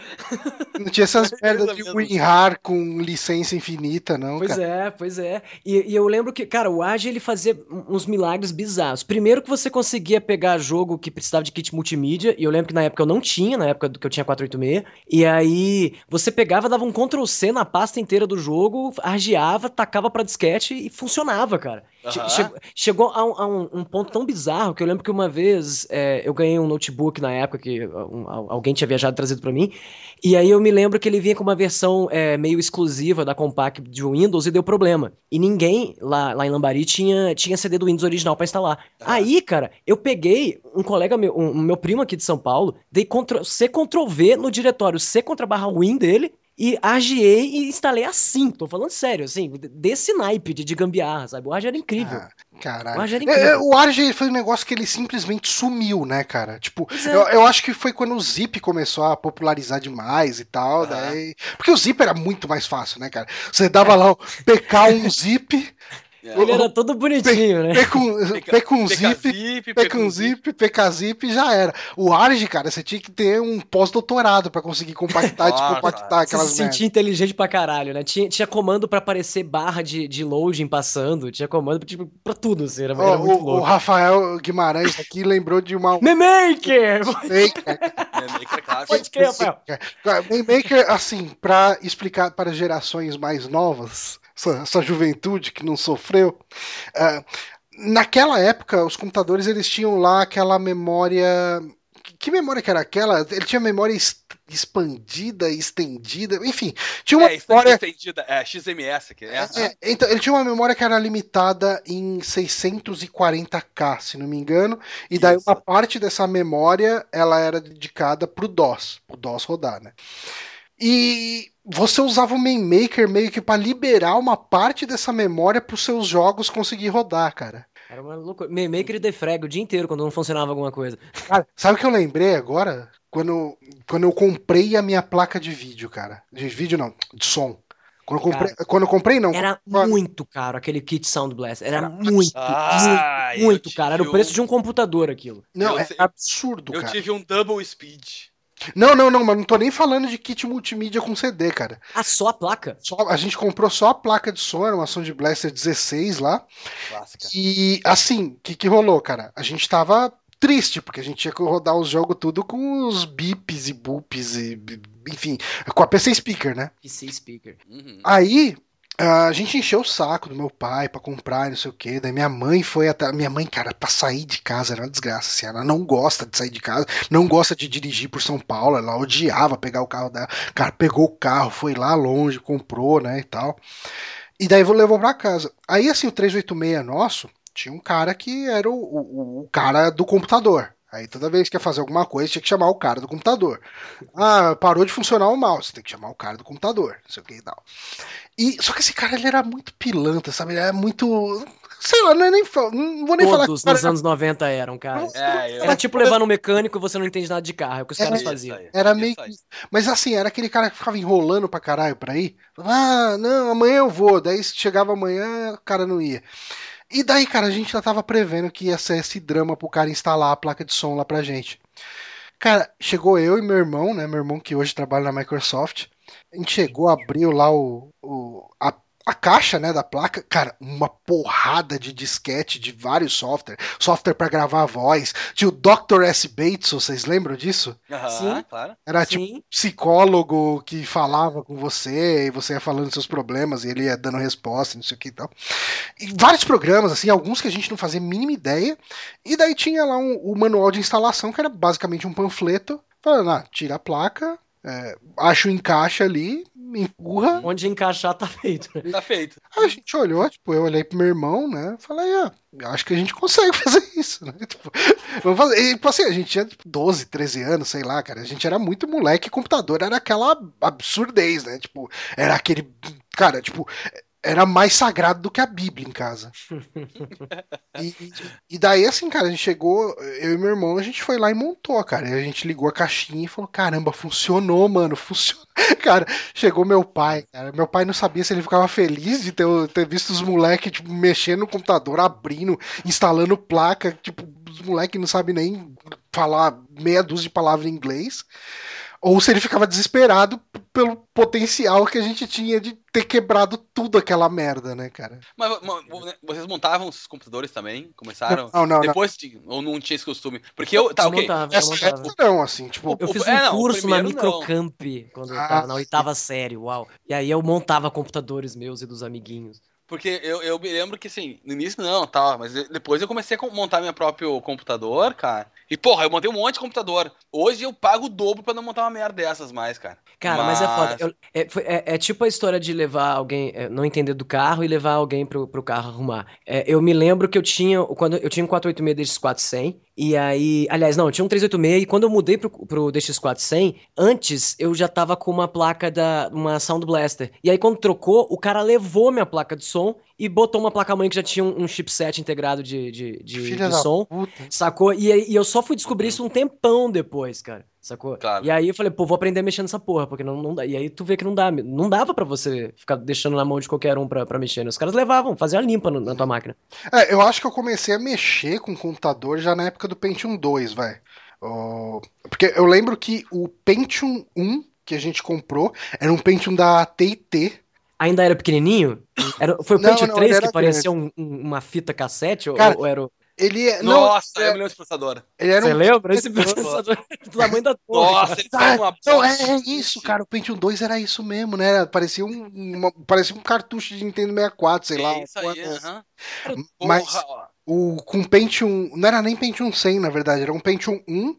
A: Não tinha essas merdas de WinRAR com licença infinita, não,
C: pois
A: cara.
C: Pois é, pois é. E, e eu lembro que, cara, o Age ele fazia uns milagres bizarros. Primeiro que você conseguia pegar jogo que precisava de kit multimídia, e eu lembro que na época eu não tinha, na época que eu tinha 486, e aí você pegava, dava um Ctrl C na pasta inteira do jogo, argeava, tacava pra disquete e funcionava, cara. Uhum. Chegou, chegou a, um, a um, um, ponto tão bizarro que eu lembro que uma vez é, eu ganhei um notebook na época que um, alguém tinha viajado e trazido para mim, e aí eu me lembro que ele vinha com uma versão é, meio exclusiva da Compaq de Windows e deu problema. E ninguém lá, lá em Lambari tinha, tinha CD do Windows original para instalar. Uhum. Aí, cara, eu peguei um colega meu, um, meu primo aqui de São Paulo, dei Ctrl, C Ctrl V no diretório C contra barra Win dele e argiei e instalei assim. Tô falando sério, assim, desse naipe de, de gambiarra, sabe? O Arge era incrível. Ah,
A: caralho. O Arge era incrível. É, o Arge foi um negócio que ele simplesmente sumiu, né, cara? Tipo, é. eu, eu, acho que foi quando o Zip começou a popularizar demais e tal, daí... Porque o Zip era muito mais fácil, né, cara? Você dava lá o PK um Zip...
C: Ele era todo bonitinho, né?
A: P com, P com zip, P com zip, PK zip já era. O Arge, cara, você tinha que ter um pós-doutorado para conseguir compactar e descompactar aquelas
C: Você se sentia inteligente pra caralho, né? Tinha, tinha comando para aparecer barra de, de loading passando, tinha comando tipo, pra tudo, assim, era, era muito louco.
A: O Rafael Guimarães aqui lembrou de uma...
C: Memaker!
B: Memaker! Memaker, claro.
C: Pode crer, Rafael.
A: Memaker, assim, pra explicar para gerações mais novas, essa, essa juventude que não sofreu. Uh, naquela época, os computadores eles tinham lá aquela memória. Que memória que era aquela? Ele tinha memória expandida, estendida, enfim. Tinha uma
B: é, memória. Estendida, é, XMS. Que é,
A: é, então, ele tinha uma memória que era limitada em 640k, se não me engano. E daí Isso. uma parte dessa memória ela era dedicada pro DOS, pro DOS rodar, né? E você usava o main maker meio que para liberar uma parte dessa memória para os seus jogos conseguir rodar, cara.
C: Era uma loucura. Main maker e defrag o dia inteiro quando não funcionava alguma coisa.
A: Cara, sabe o que eu lembrei agora? Quando, quando eu comprei a minha placa de vídeo, cara. De vídeo não, de som. Quando eu comprei, cara, quando eu comprei não.
C: Era muito caro aquele kit Sound Blast. Era, era muito, ah, muito, muito caro. Era o preço de um computador aquilo.
A: Não, eu, é absurdo,
B: eu
A: cara.
B: Eu tive um double speed.
A: Não, não, não, mas não tô nem falando de kit multimídia com CD, cara.
C: Ah, só a placa?
A: Só, a gente comprou só a placa de som, era uma Sound Blaster 16 lá. Clássica. E assim, o que, que rolou, cara? A gente tava triste, porque a gente tinha que rodar os jogos tudo com os bips e boops e. Enfim, com a PC Speaker, né?
C: PC Speaker.
A: Uhum. Aí, a gente encheu o saco do meu pai para comprar, não sei o que. Daí minha mãe foi até. Minha mãe, cara, pra sair de casa era uma desgraça. Assim, ela não gosta de sair de casa, não gosta de dirigir por São Paulo. Ela odiava pegar o carro dela. Cara, pegou o carro, foi lá longe, comprou, né, e tal. E daí levou pra casa. Aí, assim, o 386 nosso, tinha um cara que era o, o, o cara do computador. Aí toda vez que ia fazer alguma coisa, tinha que chamar o cara do computador. Ah, parou de funcionar o mouse, tem que chamar o cara do computador, não sei o que e tal. E, só que esse cara, ele era muito pilantra, sabe? Ele era muito. Sei lá, não, é nem, não vou nem
C: Todos
A: falar.
C: Todos nos anos 90 eram, cara. É, eu... Era tipo levar no mecânico e você não entende nada de carro, é o que os caras faziam.
A: Era meio. Mas assim, era aquele cara que ficava enrolando pra caralho pra ir. Ah, não, amanhã eu vou. Daí chegava amanhã, o cara não ia. E daí, cara, a gente já tava prevendo que ia ser esse drama pro cara instalar a placa de som lá pra gente. Cara, chegou eu e meu irmão, né? Meu irmão que hoje trabalha na Microsoft. A gente chegou, abriu lá o, o a, a caixa, né, da placa, cara, uma porrada de disquete de vários softwares, software para gravar a voz. Tinha o Dr. S. Bates, vocês lembram disso?
B: Uhum, Sim, claro.
A: Era tipo, Sim. tipo psicólogo que falava com você e você ia falando seus problemas e ele ia dando resposta, não sei o que e tal. E vários programas, assim, alguns que a gente não fazia mínima ideia. E daí tinha lá um, o manual de instalação, que era basicamente um panfleto, falando, ah, tira a placa, é, acha o encaixe ali, empurra.
C: Onde encaixar tá feito.
B: Né? Tá feito.
A: Aí a gente olhou, tipo, eu olhei pro meu irmão, né? Falei, ah, acho que a gente consegue fazer isso, né? Tipo, vamos fazer. E, tipo assim, a gente tinha tipo, 12, 13 anos, sei lá, cara. A gente era muito moleque, computador era aquela absurdez, né? Tipo, era aquele. Cara, tipo, era mais sagrado do que a Bíblia em casa. e, e, daí, assim, cara, a gente chegou, eu e meu irmão, a gente foi lá e montou, cara. E a gente ligou a caixinha e falou: caramba, funcionou, mano, funcionou. Cara, chegou meu pai, cara. Meu pai não sabia se ele ficava feliz de ter, ter visto os moleques, tipo, mexendo no computador, abrindo, instalando placa. Tipo, os moleques não sabem nem falar meia dúzia de palavras em inglês ou se ele ficava desesperado pelo potencial que a gente tinha de ter quebrado tudo aquela merda, né, cara?
B: Mas, mas vocês montavam os computadores também? Começaram?
A: Não, não,
B: Depois não. De, ou não tinha esse costume? Porque eu. Tá,
C: eu
B: ok.
C: Montava, Essa
A: montava. não, assim, tipo.
C: Eu fiz um é, não, curso na Microcamp não. quando eu tava na ah, oitava série, uau. E aí eu montava computadores meus e dos amiguinhos.
B: Porque eu, eu me lembro que, assim, no início não, tá, mas depois eu comecei a montar meu próprio computador, cara. E, porra, eu montei um monte de computador. Hoje eu pago o dobro pra não montar uma merda dessas mais, cara.
C: Cara, mas, mas é foda. Eu, é, é, é, tipo a história de levar alguém, é, não entender do carro e levar alguém pro, pro carro arrumar. É, eu me lembro que eu tinha, quando eu tinha um 486 desses 400, e aí, aliás, não, eu tinha um 386 e quando eu mudei pro, pro DX400, antes eu já tava com uma placa da uma Sound Blaster. E aí quando trocou, o cara levou minha placa de som e botou uma placa mãe que já tinha um, um chipset integrado de, de, de, de som. Puta. Sacou? E, e eu só fui descobrir isso um tempão depois, cara. Sacou? Claro. E aí eu falei, pô, vou aprender a mexer nessa porra, porque não, não dá. E aí tu vê que não dá. Não dava para você ficar deixando na mão de qualquer um pra, pra mexer. Né? Os caras levavam, faziam a limpa no, na tua máquina.
A: É, eu acho que eu comecei a mexer com o computador já na época do Pentium 2, vai. Oh, porque eu lembro que o Pentium 1 que a gente comprou era um Pentium da TT.
C: Ainda era pequenininho? Era, foi o Pentium não, 3 que parecia um, uma fita cassete? Cara, ou, ou era o...
A: Ele é.
B: Nossa, não, é, eu me lembro desse processador.
C: Ele era Você um... lembra? Esse processador do tamanho da
B: torre. Nossa, ele ah, uma
A: Não, é, é isso, cara. O Pentium 2 era isso mesmo, né? Parecia um, uma, parecia um cartucho de Nintendo 64, sei é lá.
B: Isso aí, aham. Uh -huh.
A: Mas o, com Pentium. Não era nem Pentium 100, na verdade. Era um Pentium 1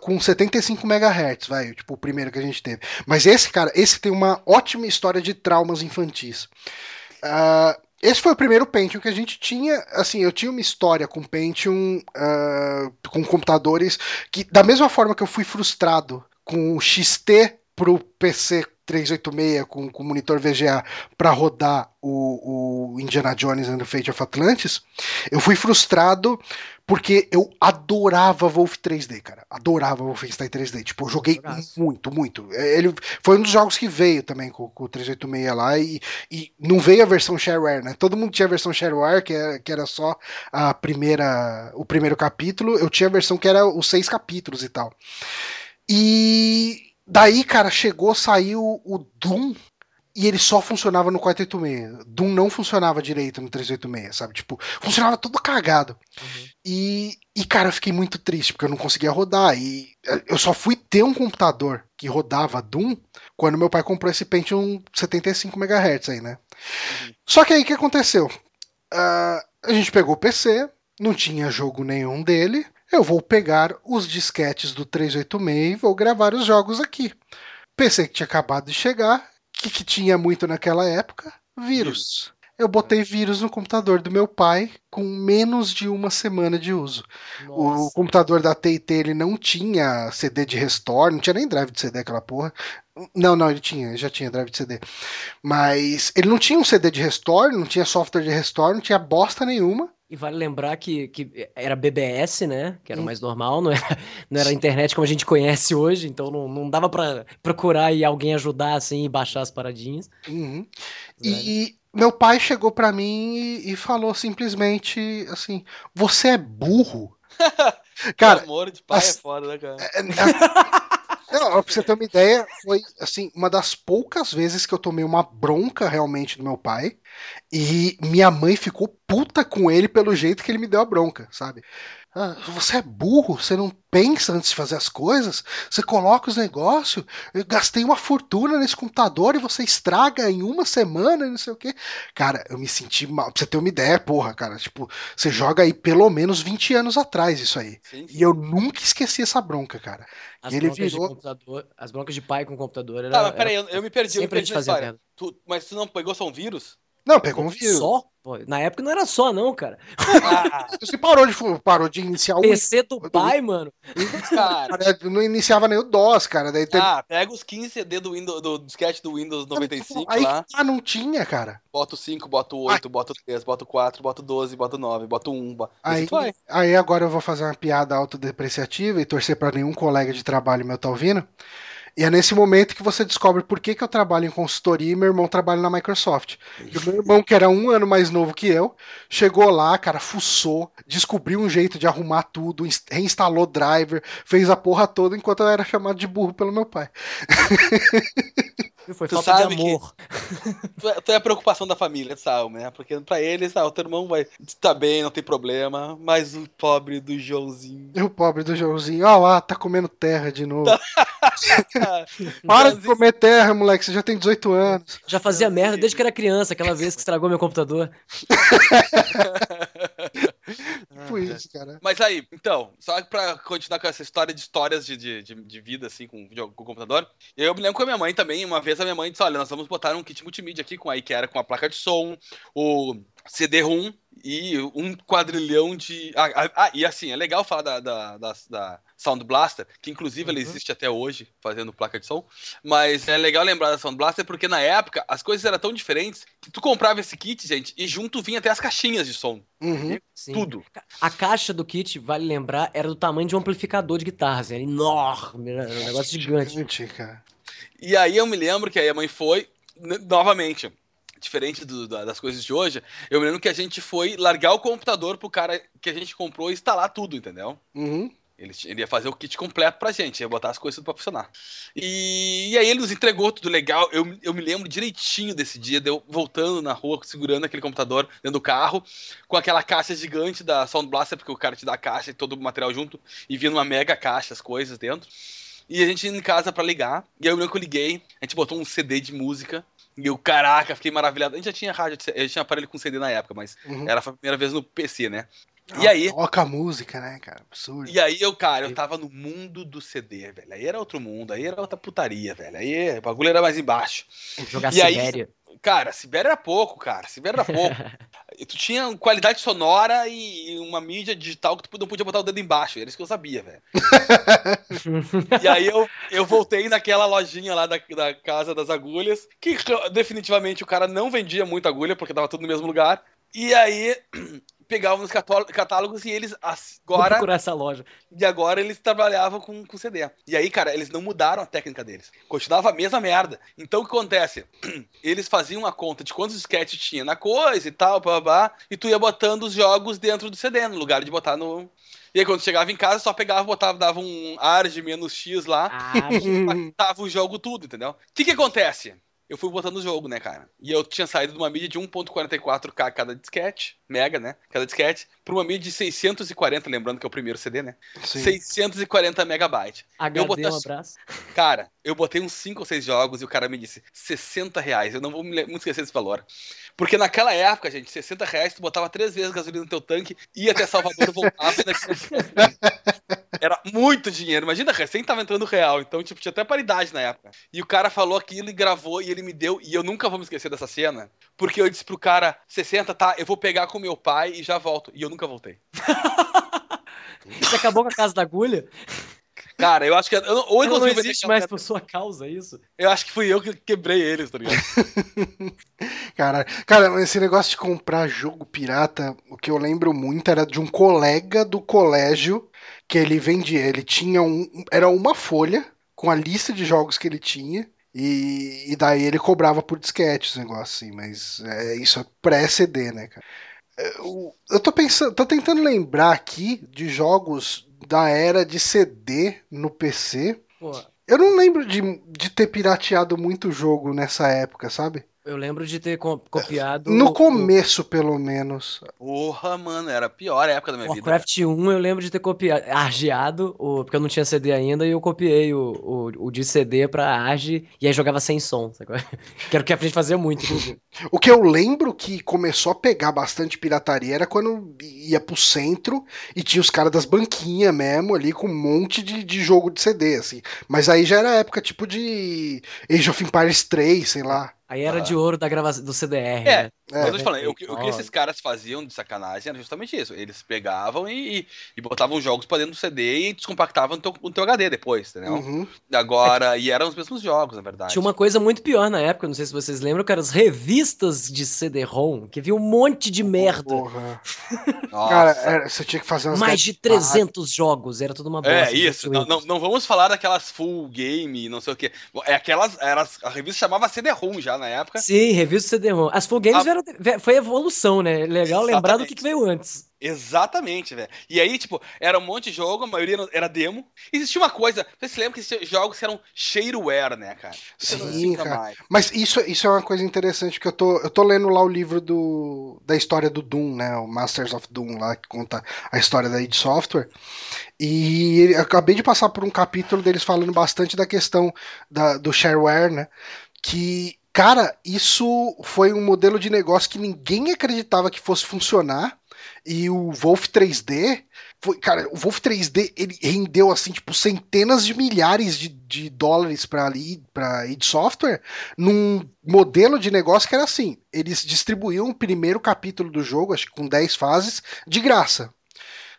A: com 75 MHz, vai. Tipo, o primeiro que a gente teve. Mas esse, cara, esse tem uma ótima história de traumas infantis. Uh, esse foi o primeiro Pentium que a gente tinha. Assim, eu tinha uma história com Pentium, uh, com computadores, que da mesma forma que eu fui frustrado com o XT pro PC 386 com, com monitor VGA para rodar o, o, Indiana Jones and the Fate of Atlantis, eu fui frustrado porque eu adorava Wolf 3D, cara. Adorava Wolfenstein 3D. Tipo, eu joguei muito, muito. É, ele foi um dos jogos que veio também com, com o 386 lá e, e não veio a versão shareware, né? Todo mundo tinha a versão shareware, que era, que era só a primeira, o primeiro capítulo. Eu tinha a versão que era os seis capítulos e tal. E Daí, cara, chegou, saiu o Doom e ele só funcionava no 486. Doom não funcionava direito no 386, sabe? Tipo, funcionava tudo cagado. Uhum. E, e, cara, eu fiquei muito triste, porque eu não conseguia rodar. E eu só fui ter um computador que rodava Doom quando meu pai comprou esse Pentium 75 MHz aí, né? Uhum. Só que aí o que aconteceu? Uh, a gente pegou o PC, não tinha jogo nenhum dele eu vou pegar os disquetes do 386 e vou gravar os jogos aqui. PC que tinha acabado de chegar, que, que tinha muito naquela época? Vírus. Eu botei vírus no computador do meu pai com menos de uma semana de uso. Nossa. O computador da TT ele não tinha CD de restore, não tinha nem drive de CD aquela porra. Não, não, ele tinha, já tinha drive de CD. Mas ele não tinha um CD de restore, não tinha software de restore, não tinha bosta nenhuma.
C: E vale lembrar que, que era BBS, né? Que era o mais normal, não era, não era internet como a gente conhece hoje, então não, não dava para procurar e alguém ajudar assim e baixar as paradinhas.
A: Uhum. E meu pai chegou para mim e, e, falou simplesmente assim: Você é burro?
B: cara, amor de pai é foda, né, cara?
A: Não, pra você ter uma ideia, foi assim, uma das poucas vezes que eu tomei uma bronca realmente do meu pai. E minha mãe ficou puta com ele pelo jeito que ele me deu a bronca, sabe? Ah, você é burro, você não pensa antes de fazer as coisas, você coloca os negócios, eu gastei uma fortuna nesse computador e você estraga em uma semana e não sei o que. Cara, eu me senti mal, pra você ter uma ideia, porra, cara, tipo, você joga aí pelo menos 20 anos atrás isso aí. Sim, sim. E eu nunca esqueci essa bronca, cara.
C: As, ele broncas virou... de computador, as broncas de pai com computador era,
B: Tá, mas peraí, eu, eu me perdi, eu me perdi na história. Tu, mas tu não pegou só um vírus?
A: Não, pegou um vírus.
C: Só? Pô, na época não era só, não, cara.
A: Ah, você parou de, parou de iniciar o.
C: PC do pai, mano.
A: Cara, não iniciava nem o DOS, cara. Daí
B: teve... Ah, pega os 15 CD do, Windows, do disquete do Windows 95
A: aí,
B: lá.
A: Ah, não tinha, cara.
B: Bota o 5, bota o 8, ah. bota o 3, bota o 4, bota o 12, bota o 9, bota o 1.
A: Aí, aí agora eu vou fazer uma piada autodepreciativa e torcer pra nenhum colega de trabalho meu tá ouvindo. E é nesse momento que você descobre por que, que eu trabalho em consultoria e meu irmão trabalha na Microsoft. E o meu irmão, que era um ano mais novo que eu, chegou lá, cara, fuçou, descobriu um jeito de arrumar tudo, reinstalou driver, fez a porra toda enquanto eu era chamado de burro pelo meu pai.
C: Foi tu falta de amor.
B: Tu é, tu é, a preocupação da família, sabe, né? Porque pra eles, ah, o teu irmão vai estar bem, não tem problema, mas o pobre do Joãozinho.
A: O pobre do Joãozinho, ó lá, tá comendo terra de novo. Para de comer terra, moleque, você já tem 18 anos.
C: Já fazia merda desde que era criança, aquela vez que estragou meu computador.
B: tipo isso, cara. Mas aí, então, só pra continuar com essa história de histórias de, de, de, de vida, assim, com, com o computador, eu me lembro com a minha mãe também, uma vez a minha mãe disse, olha, nós vamos botar um kit multimídia aqui, com aí que era com a placa de som, o CD-ROM e um quadrilhão de... Ah, ah, ah, e assim, é legal falar da, da, da, da Sound Blaster, que inclusive uhum. ela existe até hoje, fazendo placa de som. Mas é legal lembrar da Sound Blaster porque na época as coisas eram tão diferentes que tu comprava esse kit, gente, e junto vinha até as caixinhas de som.
A: Uhum.
B: Tudo.
C: A caixa do kit, vale lembrar, era do tamanho de um amplificador de guitarra, assim, era enorme, era um negócio gigante.
A: cara.
B: E aí eu me lembro que aí a mãe foi, novamente, diferente do, das coisas de hoje, eu me lembro que a gente foi largar o computador pro cara que a gente comprou e instalar tudo, entendeu?
A: Uhum.
B: Ele, ele, ia fazer o kit completo pra gente, ia botar as coisas pra funcionar. E, e aí ele nos entregou tudo legal. Eu, eu me lembro direitinho desse dia, de eu voltando na rua, segurando aquele computador dentro do carro, com aquela caixa gigante da Sound Blaster, porque o cara te dá a caixa e todo o material junto, e vinha numa mega caixa as coisas dentro. E a gente indo em casa para ligar, e aí eu lembro que eu liguei, a gente botou um CD de música, e eu, caraca, fiquei maravilhado. A gente já tinha rádio, a gente tinha aparelho com CD na época, mas uhum. era a primeira vez no PC, né?
A: E aí. Toca música, né, cara? Absurdo.
B: E aí eu, cara, eu tava no mundo do CD, velho. Aí era outro mundo, aí era outra putaria, velho. Aí o bagulho era mais embaixo.
C: Jogar
B: e
C: Sibéria.
B: Aí, cara, Sibéria era pouco, cara. Sibéria era pouco. tu tinha qualidade sonora e uma mídia digital que tu não podia botar o dedo embaixo. Era isso que eu sabia, velho. e aí eu, eu voltei naquela lojinha lá da, da Casa das Agulhas, que definitivamente o cara não vendia muita agulha, porque tava tudo no mesmo lugar. E aí pegavam nos catálogos e eles agora. Vou
C: procurar essa loja.
B: E agora eles trabalhavam com, com CD. E aí, cara, eles não mudaram a técnica deles. Continuava a mesma merda. Então o que acontece? Eles faziam a conta de quantos sketches tinha na coisa e tal, blá, blá, blá, e tu ia botando os jogos dentro do CD, no lugar de botar no. E aí, quando chegava em casa, só pegava, botava, dava um ar de menos X lá, ah, e tava o jogo tudo, entendeu? O que que acontece? eu fui botando o jogo, né, cara? E eu tinha saído de uma mídia de 1.44k cada disquete, mega, né? Cada disquete, pra uma mídia de 640, lembrando que é o primeiro CD, né? Sim. 640 megabytes.
C: HD,
B: eu botei,
C: um abraço.
B: Cara, eu botei uns 5 ou 6 jogos e o cara me disse 60 reais. Eu não vou me esquecer desse valor. Porque naquela época, gente, 60 reais, tu botava três vezes gasolina no teu tanque, ia até Salvador, voltava e Era muito dinheiro. Imagina, recém tava entrando real. Então, tipo, tinha até paridade na época. E o cara falou aquilo e gravou e ele me deu. E eu nunca vou me esquecer dessa cena. Porque eu disse pro cara, 60, tá, eu vou pegar com meu pai e já volto. E eu nunca voltei.
C: Você acabou com a casa da agulha?
B: Cara, eu acho que. Eu, ou
C: não existe mais por sua causa isso?
B: Eu acho que fui eu que quebrei eles, tá ligado?
A: cara, cara, esse negócio de comprar jogo pirata, o que eu lembro muito era de um colega do colégio que ele vendia. Ele tinha um. Era uma folha com a lista de jogos que ele tinha. E, e daí ele cobrava por disquete, esse negócio assim, mas é, isso é pré-CD, né, cara? Eu, eu tô pensando, tô tentando lembrar aqui de jogos da era de CD no PC.
C: Pô,
A: Eu não lembro de, de ter pirateado muito jogo nessa época, sabe?
C: Eu lembro de ter copiado.
A: No começo, o... pelo menos.
B: Porra, mano, era a pior época da minha
C: Warcraft
B: vida.
C: Warcraft 1 eu lembro de ter copiado, argeado, o, porque eu não tinha CD ainda, e eu copiei o, o, o de CD pra Arge, e aí jogava sem som. Sabe? Que era o que a gente fazia muito,
A: o que eu lembro que começou a pegar bastante pirataria era quando ia pro centro e tinha os caras das banquinhas mesmo ali com um monte de, de jogo de CD, assim. Mas aí já era época tipo de Age of Empires 3, sei lá.
C: Aí era ah. de ouro da gravação do CDR. É,
B: né? mas eu tô te falando, o, o, que esses caras faziam de sacanagem era justamente isso. Eles pegavam e, e botavam jogos pra dentro do CD e descompactavam no teu, no teu HD depois, entendeu? Uhum. Agora, é. e eram os mesmos jogos, na verdade.
C: Tinha uma coisa muito pior na época, não sei se vocês lembram, que eram as revistas de CD-ROM, que havia um monte de merda. Porra.
A: Cara, era, você tinha que fazer umas
C: Mais de 300 jogos, era tudo uma
B: bosta. É, isso. Não, não, não, vamos falar daquelas full game, não sei o que. É aquelas, eras, a revista chamava CD-ROM já na época.
C: Sim, revista CD-ROM. As full games a... vieram, foi evolução, né? Legal Exatamente. lembrar do que, que veio antes.
B: Exatamente, velho. E aí, tipo, era um monte de jogo, a maioria era demo. Existia uma coisa, você se lembra que esses jogos eram shareware, né, cara?
A: Sim, cara. Mais. Mas isso, isso é uma coisa interessante, que eu tô, eu tô lendo lá o livro do, da história do Doom, né, o Masters of Doom lá, que conta a história da id Software. E eu acabei de passar por um capítulo deles falando bastante da questão da, do shareware, né, que Cara, isso foi um modelo de negócio que ninguém acreditava que fosse funcionar. E o Wolf 3D, foi, cara, o Wolf 3D ele rendeu assim, tipo, centenas de milhares de, de dólares para para id Software num modelo de negócio que era assim: eles distribuíam o primeiro capítulo do jogo, acho que com 10 fases, de graça.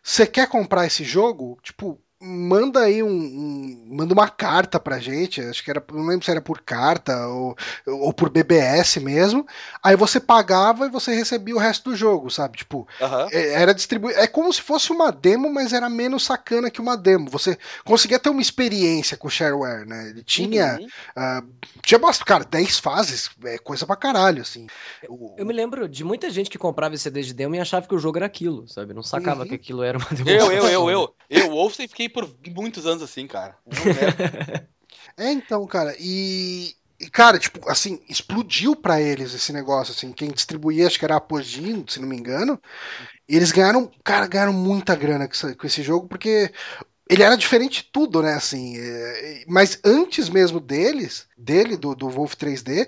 A: Você quer comprar esse jogo? Tipo, manda aí um, um, manda uma carta pra gente, acho que era, não lembro se era por carta ou, ou por BBS mesmo. Aí você pagava e você recebia o resto do jogo, sabe? Tipo, uhum. era distribuído, é como se fosse uma demo, mas era menos sacana que uma demo. Você conseguia ter uma experiência com o shareware, né? Ele tinha uhum. uh, tinha bastante, cara, 10 fases, é coisa pra caralho, assim.
C: Eu, eu, me lembro de muita gente que comprava esse CD de demo e achava que o jogo era aquilo, sabe? Não sacava uhum. que aquilo era uma
B: demo. Eu, eu, eu, eu, eu, Wolfenstein fiquei por muitos anos assim, cara.
A: é, então, cara, e, e, cara, tipo, assim, explodiu para eles esse negócio, assim, quem distribuía, acho que era a Apogee, se não me engano, e eles ganharam, cara, ganharam muita grana com esse jogo, porque ele era diferente de tudo, né, assim, é, mas antes mesmo deles, dele, do, do Wolf 3D,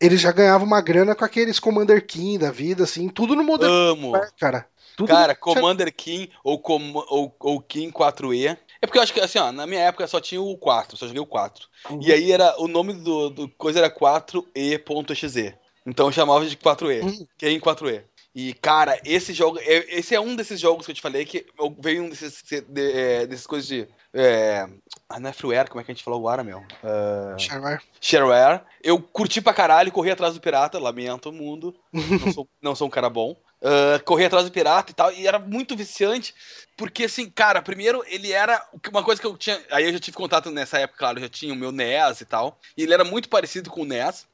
A: eles já ganhavam uma grana com aqueles Commander King da vida, assim, tudo no modelo.
B: Amo. Cara, tudo cara, Commander King ou, Com ou, ou King 4E é porque eu acho que, assim, ó, na minha época só tinha o 4, só joguei o 4. Uhum. E aí era, o nome do, do coisa era 4e.exe. Então eu chamava de 4e, uhum. em 4e. E, cara, esse jogo, é, esse é um desses jogos que eu te falei que veio um desses, de, é, desses coisas de. É, ah, não é freeware, como é que a gente falou agora, meu? Uh,
A: shareware.
B: Shareware. Eu curti pra caralho, corri atrás do pirata, lamento o mundo. não, sou, não sou um cara bom. Uh, corri atrás do pirata e tal, e era muito viciante, porque assim, cara, primeiro ele era uma coisa que eu tinha. Aí eu já tive contato nessa época, claro, eu já tinha o meu NES e tal, e ele era muito parecido com o NES.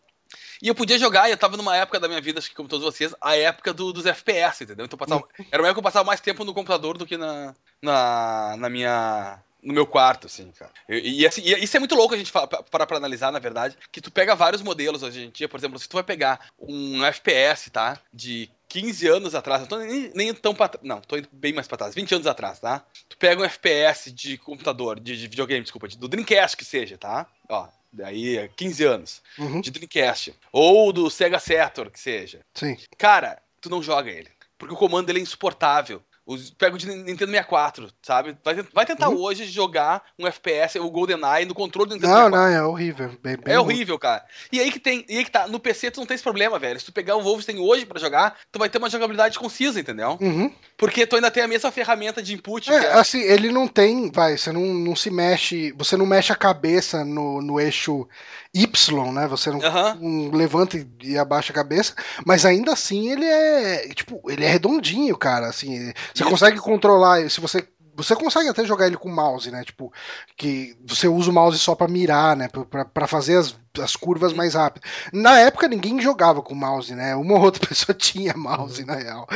B: E eu podia jogar, e eu tava numa época da minha vida, acho que como todos vocês, a época do, dos FPS, entendeu? Então passava, era uma época que eu passava mais tempo no computador do que na, na, na minha no meu quarto, assim, cara. E, e, assim, e isso é muito louco a gente parar pra analisar, na verdade, que tu pega vários modelos hoje em dia, por exemplo, se tu vai pegar um FPS, tá? De 15 anos atrás, não tô nem, nem tão pra Não, tô indo bem mais pra trás, 20 anos atrás, tá? Tu pega um FPS de computador, de, de videogame, desculpa, do Dreamcast que seja, tá? Ó, daí 15 anos, uhum. de Dreamcast. Ou do Sega Saturn, que seja.
A: Sim.
B: Cara, tu não joga ele. Porque o comando dele é insuportável. Os, pega o de Nintendo 64, sabe? Vai, vai tentar uhum. hoje jogar um FPS, o GoldenEye, no controle do
A: Nintendo não, 64. Não, não, é horrível.
B: Bem, bem é horrível, cara. E aí que tem, e aí que tá, no PC tu não tem esse problema, velho. Se tu pegar o Wolfenstein hoje para jogar, tu vai ter uma jogabilidade concisa, entendeu?
A: Uhum.
B: Porque tu ainda tem a mesma ferramenta de input.
A: É, é... assim, ele não tem, vai, você não, não se mexe, você não mexe a cabeça no, no eixo Y, né? Você não, uhum. não levanta e abaixa a cabeça, mas ainda assim ele é, tipo, ele é redondinho, cara, assim, você consegue controlar, se você você consegue até jogar ele com mouse, né? Tipo, que você usa o mouse só para mirar, né? Para fazer as, as curvas mais rápidas. Na época ninguém jogava com mouse, né? Uma ou outra pessoa tinha mouse, na real.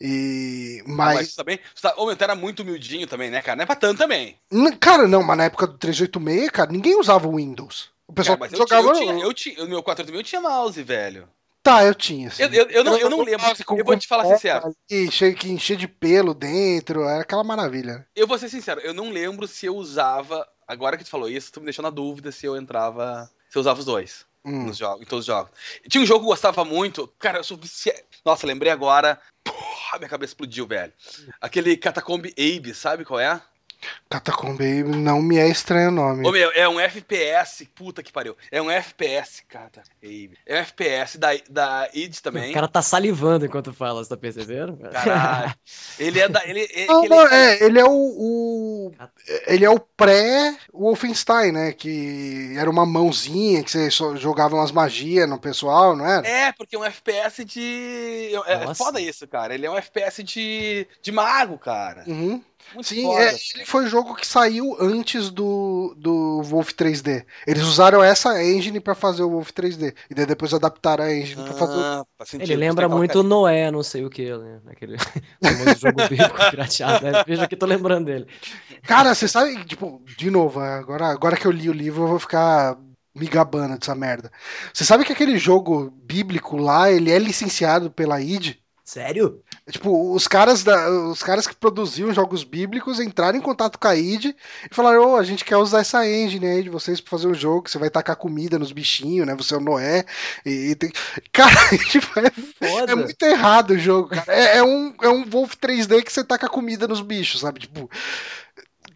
A: E. Mas. mas
B: também. Tá, meu era muito humildinho também, né, cara? Não é pra tanto também.
A: Cara, não, mas na época do 386, cara, ninguém usava o Windows. O pessoal
B: cara, jogava. Eu tinha, eu tinha, eu tinha, o meu 486 tinha mouse, velho.
A: Tá, eu tinha.
B: Assim. Eu, eu, eu, não, eu não lembro. Com, eu vou te falar sincero.
A: Cheio, que enchia de pelo dentro, era aquela maravilha.
B: Eu vou ser sincero, eu não lembro se eu usava. Agora que tu falou isso, tu me deixou na dúvida se eu entrava. Se eu usava os dois. Hum. Nos jogos, em todos os jogos. Tinha um jogo que eu gostava muito. Cara, eu sou viciado. Nossa, lembrei agora. Porra, minha cabeça explodiu, velho. Aquele Catacomb Abe, sabe qual é?
A: Catacomb não me é estranho o nome.
B: Ô, meu, é um FPS, puta que pariu. É um FPS, cara. É um FPS da, da id também.
C: O cara tá salivando enquanto fala, você tá percebendo?
B: Caralho. ele é da. Ele, ele,
A: não, não, é, ele é o, o, Ele é o pré-Wolfenstein, né? Que era uma mãozinha que você jogava umas magias no pessoal, não era?
B: É, porque é um FPS de. É, é foda isso, cara. Ele é um FPS de, de mago, cara.
A: Uhum. Muito Sim, foda, é, ele foi o jogo que saiu antes do, do Wolf 3D. Eles usaram essa engine para fazer o Wolf 3D. E daí depois adaptaram a engine ah, pra fazer o. Ah,
C: ele lembra muito o Noé, não sei o que, né? Aquele famoso jogo bíblico pirateado. Né? Veja que tô lembrando dele.
A: Cara, você sabe, tipo, de novo, agora, agora que eu li o livro, eu vou ficar me gabando dessa merda. Você sabe que aquele jogo bíblico lá, ele é licenciado pela id?
C: Sério?
A: Tipo, os caras, da, os caras que produziam jogos bíblicos entraram em contato com a id e falaram: oh, a gente quer usar essa engine aí de vocês pra fazer um jogo, que você vai tacar comida nos bichinhos, né? Você é o Noé. E, e tem... Cara, tipo, é, é, muito errado o jogo, cara. É, é, um, é um Wolf 3D que você taca comida nos bichos, sabe? Tipo.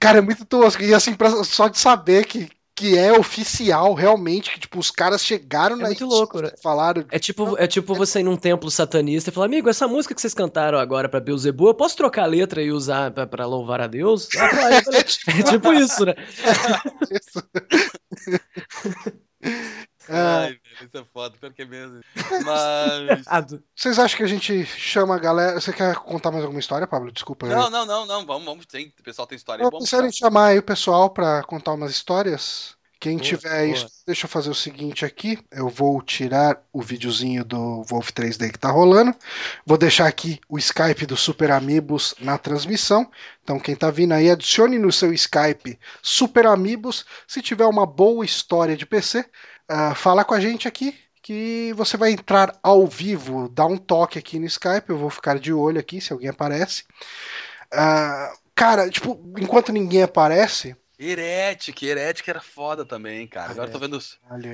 A: Cara, é muito tosco. E assim, pra, só de saber que, que é oficial realmente, que tipo, os caras chegaram
C: é na muito louco, né?
A: falaram.
C: É tipo, é tipo você ir num templo satanista e falar, amigo, essa música que vocês cantaram agora pra Beelzebub, eu posso trocar a letra e usar pra, pra louvar a Deus? é, tipo... é tipo isso, né? É isso.
B: Ai, velho, isso é foda, pior que é mesmo. Mas.
A: Vocês acham que a gente chama a galera. Você quer contar mais alguma história, Pablo? Desculpa.
B: Não, não, não, não. Vamos, vamos. Tem. O pessoal tem história.
A: Vamos em chamar aí o pessoal pra contar umas histórias. Quem boa, tiver boa. isso, deixa eu fazer o seguinte aqui. Eu vou tirar o videozinho do Wolf 3D que tá rolando. Vou deixar aqui o Skype do Super Amigos na transmissão. Então, quem tá vindo aí, adicione no seu Skype Super Amigos. Se tiver uma boa história de PC, uh, fala com a gente aqui que você vai entrar ao vivo, dá um toque aqui no Skype, eu vou ficar de olho aqui se alguém aparece. Uh, cara, tipo, enquanto ninguém aparece,
B: Heretic, Heretic era foda também, cara. Agora tô vendo,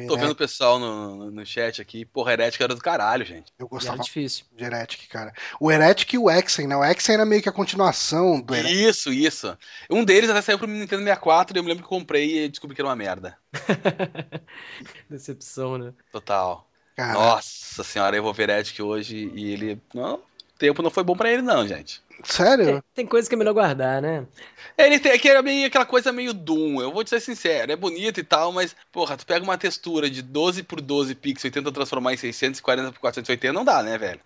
B: tô vendo o pessoal no, no chat aqui. Porra, Heretic era do caralho, gente.
A: Eu gostava era difícil. de Heretic, cara. O Heretic e o Exen, né? O Exen era meio que a continuação do
B: Heretic. Isso, isso. Um deles até saiu pro Nintendo 64 e eu me lembro que comprei e descobri que era uma merda.
C: Decepção, né?
B: Total. Nossa senhora, eu vou ver Heretic hoje e ele. Não, o tempo não foi bom para ele, não, gente.
A: Sério?
C: É, tem coisa que é melhor guardar, né?
B: Ele tem que era meio aquela coisa meio Doom. Eu vou te ser sincero, é bonito e tal, mas, porra, tu pega uma textura de 12 por 12 pixels e tenta transformar em 640 por 480, não dá, né, velho?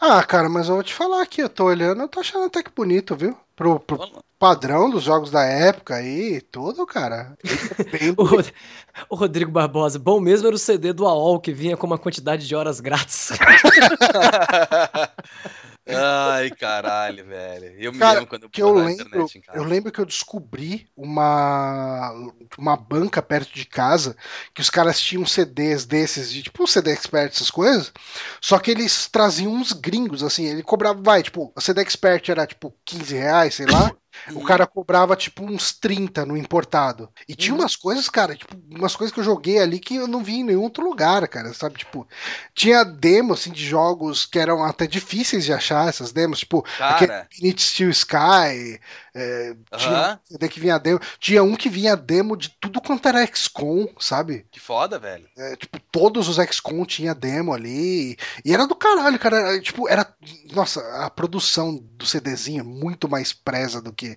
A: Ah, cara, mas eu vou te falar aqui, eu tô olhando, eu tô achando até que bonito, viu? Pro, pro padrão dos jogos da época aí, tudo, cara.
C: É o, Rodrigo Barbosa, bom mesmo era o CD do AOL que vinha com uma quantidade de horas grátis.
B: Ai, caralho, velho. Eu me
A: Cara, lembro quando eu que eu lembro, Eu lembro que eu descobri uma, uma banca perto de casa que os caras tinham CDs desses, de tipo CD Expert, essas coisas. Só que eles traziam uns gringos, assim. Ele cobrava, vai, tipo, a CD Expert era tipo 15 reais, sei lá. O cara cobrava tipo uns 30 no importado. E tinha uhum. umas coisas, cara, tipo, umas coisas que eu joguei ali que eu não vi em nenhum outro lugar, cara, sabe? Tipo, tinha demo assim de jogos que eram até difíceis de achar essas demos, tipo, cara. aquele Infinite Steel Sky, é, uhum. tinha um que vinha demo. Tinha um que vinha demo de tudo quanto era XCOM, sabe?
B: Que foda, velho.
A: É, tipo, todos os XCOM tinha demo ali. E era do caralho, cara. Era, tipo, era nossa, a produção do CDzinho é muito mais presa do que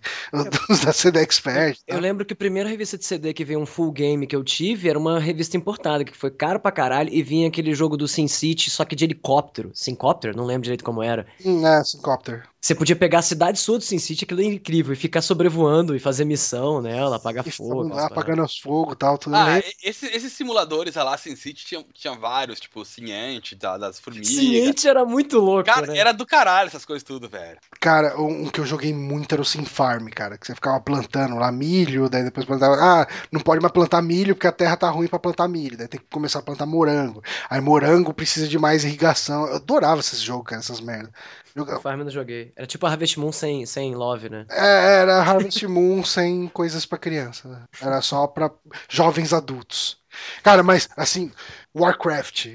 A: os da CD Expert.
C: Tá? Eu lembro que a primeira revista de CD que veio um full game que eu tive era uma revista importada, que foi caro pra caralho, e vinha aquele jogo do Sin City, só que de helicóptero. Sincopter? Não lembro direito como era.
A: Hum, é, Sincopter.
C: Você podia pegar a cidade sua do Sin City, aquilo é incrível, e ficar sobrevoando e fazer missão nela, apagar e fogo.
A: Lá, apagando os fogo e tal, tudo
B: ah, esse, esses simuladores lá, Sin City, tinha, tinha vários, tipo, Ciente, das formigas.
C: Ciente era muito louco,
B: Cara,
C: né?
B: era do caralho essas coisas tudo, velho.
A: Cara, um que eu joguei muito era o Sim Farm, cara, que você ficava plantando lá milho, daí depois plantava, ah, não pode mais plantar milho porque a terra tá ruim para plantar milho, daí tem que começar a plantar morango. Aí morango precisa de mais irrigação. Eu adorava esses jogos, cara, essas merdas.
C: Joga... Farm eu não joguei. Era tipo a Harvest Moon sem, sem Love, né?
A: É, era Harvest Moon sem coisas para criança. Né? Era só para jovens adultos. Cara, mas assim, Warcraft.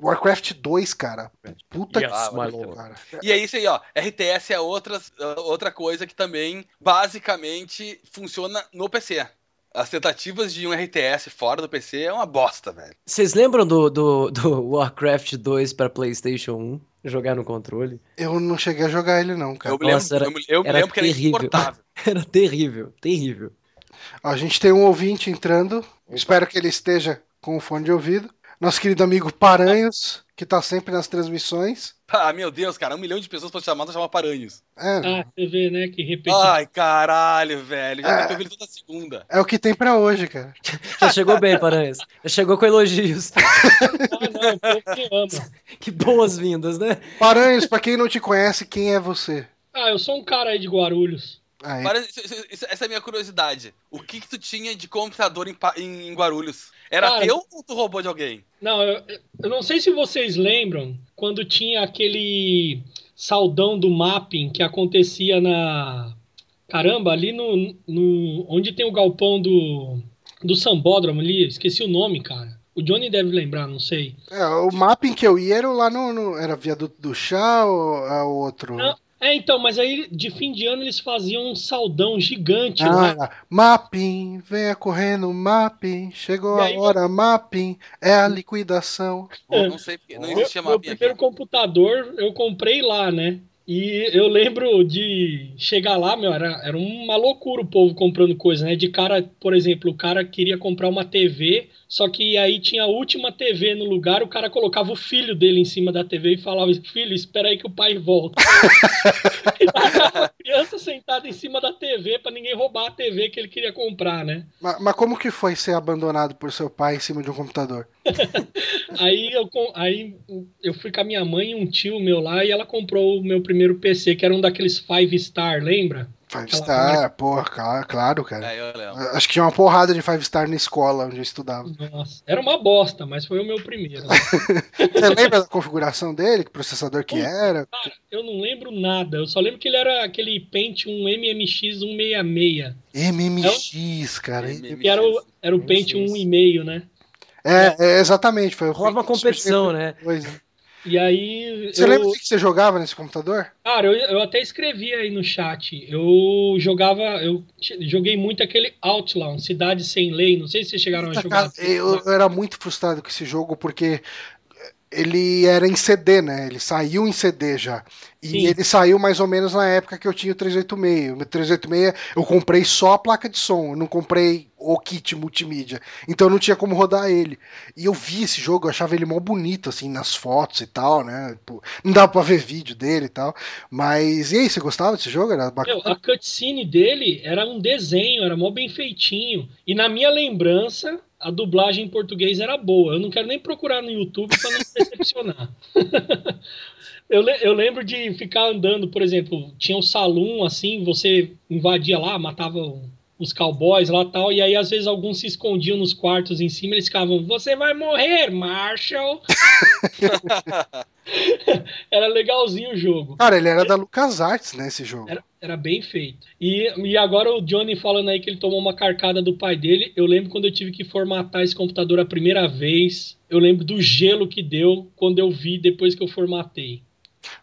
A: Warcraft 2, cara. Puta yes, que pariu,
B: cara. E é isso aí, ó. RTS é outra, outra coisa que também basicamente funciona no PC. As tentativas de um RTS fora do PC é uma bosta, velho.
C: Vocês lembram do, do, do Warcraft 2 para PlayStation 1? Jogar no controle.
A: Eu não cheguei a jogar ele, não, cara.
B: Eu me lembro, Nossa, era, eu, eu me lembro que era insuportável.
C: era terrível, terrível.
A: A gente tem um ouvinte entrando. Opa. Espero que ele esteja com o fone de ouvido. Nosso querido amigo Paranhos, que tá sempre nas transmissões.
B: Ah, meu Deus, cara, um milhão de pessoas pra chamar, pra chamar Paranhos.
E: É. Ah, você vê, né, que repete.
B: Ai, caralho, velho. Já é, que toda segunda.
A: É o que tem pra hoje, cara.
C: Já chegou bem, Paranhos. Já chegou com elogios. ah, não, o que ama. Que boas-vindas, né?
A: Paranhos, pra quem não te conhece, quem é você?
E: Ah, eu sou um cara aí de Guarulhos.
B: essa é a minha curiosidade. O que, que tu tinha de computador em, em Guarulhos? Era Cara, teu ou tu roubou de alguém?
E: Não, eu, eu não sei se vocês lembram quando tinha aquele saldão do mapping que acontecia na. Caramba, ali no. no onde tem o galpão do. Do Sambódromo ali, esqueci o nome, cara. O Johnny deve lembrar, não sei.
A: É, o mapping que eu ia era lá no. no era viaduto do chá ou é o outro?
E: Não, é, então, mas aí de fim de ano eles faziam um saldão gigante ah, lá.
A: Mapping, venha correndo, mapping, chegou aí, a hora, mapping, é a liquidação.
B: É. Não sei porque não existia
E: mapping. Meu primeiro aqui. computador eu comprei lá, né? E eu lembro de chegar lá, meu, era, era uma loucura o povo comprando coisa, né? De cara, por exemplo, o cara queria comprar uma TV, só que aí tinha a última TV no lugar, o cara colocava o filho dele em cima da TV e falava: Filho, espera aí que o pai volta. criança sentada em cima da TV para ninguém roubar a TV que ele queria comprar, né?
A: Mas, mas, como que foi ser abandonado por seu pai em cima de um computador?
E: aí, eu, aí eu fui com a minha mãe e um tio meu lá e ela comprou o meu primeiro PC, que era um daqueles Five Star, lembra?
A: Five Star, porra, claro, claro, cara. É, Acho que tinha uma porrada de Five Star na escola onde eu estudava.
E: Nossa, era uma bosta, mas foi o meu primeiro.
A: Você lembra da configuração dele? Que processador que era?
E: Cara, eu não lembro nada. Eu só lembro que ele era aquele Pentium MMX 166.
A: MMX, cara.
E: Que era o, era o Pentium 1,5, né?
A: É, é, exatamente. Foi
C: Rola uma competição, né? Coisa.
E: E aí.
A: Você eu... lembra o que você jogava nesse computador?
E: Cara, eu, eu até escrevi aí no chat. Eu jogava. Eu joguei muito aquele Outlaw, Cidade Sem Lei. Não sei se vocês chegaram a jogar.
A: Eu, eu era muito frustrado com esse jogo porque ele era em CD, né? Ele saiu em CD já. E Sim. ele saiu mais ou menos na época que eu tinha o 386. O 386 eu comprei só a placa de som, eu não comprei o kit multimídia. Então não tinha como rodar ele. E eu vi esse jogo, eu achava ele mó bonito, assim, nas fotos e tal, né? Não dava pra ver vídeo dele e tal. Mas e aí, você gostava desse jogo? Era
E: bacana? a cutscene dele era um desenho, era mó bem feitinho. E na minha lembrança, a dublagem em português era boa. Eu não quero nem procurar no YouTube para não me decepcionar. eu, eu lembro de ficar andando, por exemplo, tinha um salão assim, você invadia lá, matava os cowboys lá tal, e aí às vezes alguns se escondiam nos quartos em cima, eles ficavam, você vai morrer, Marshall! era legalzinho o jogo.
A: Cara, ele era da LucasArts, né, esse jogo.
E: Era, era, bem feito. E, e agora o Johnny falando aí que ele tomou uma carcada do pai dele, eu lembro quando eu tive que formatar esse computador a primeira vez, eu lembro do gelo que deu quando eu vi depois que eu formatei.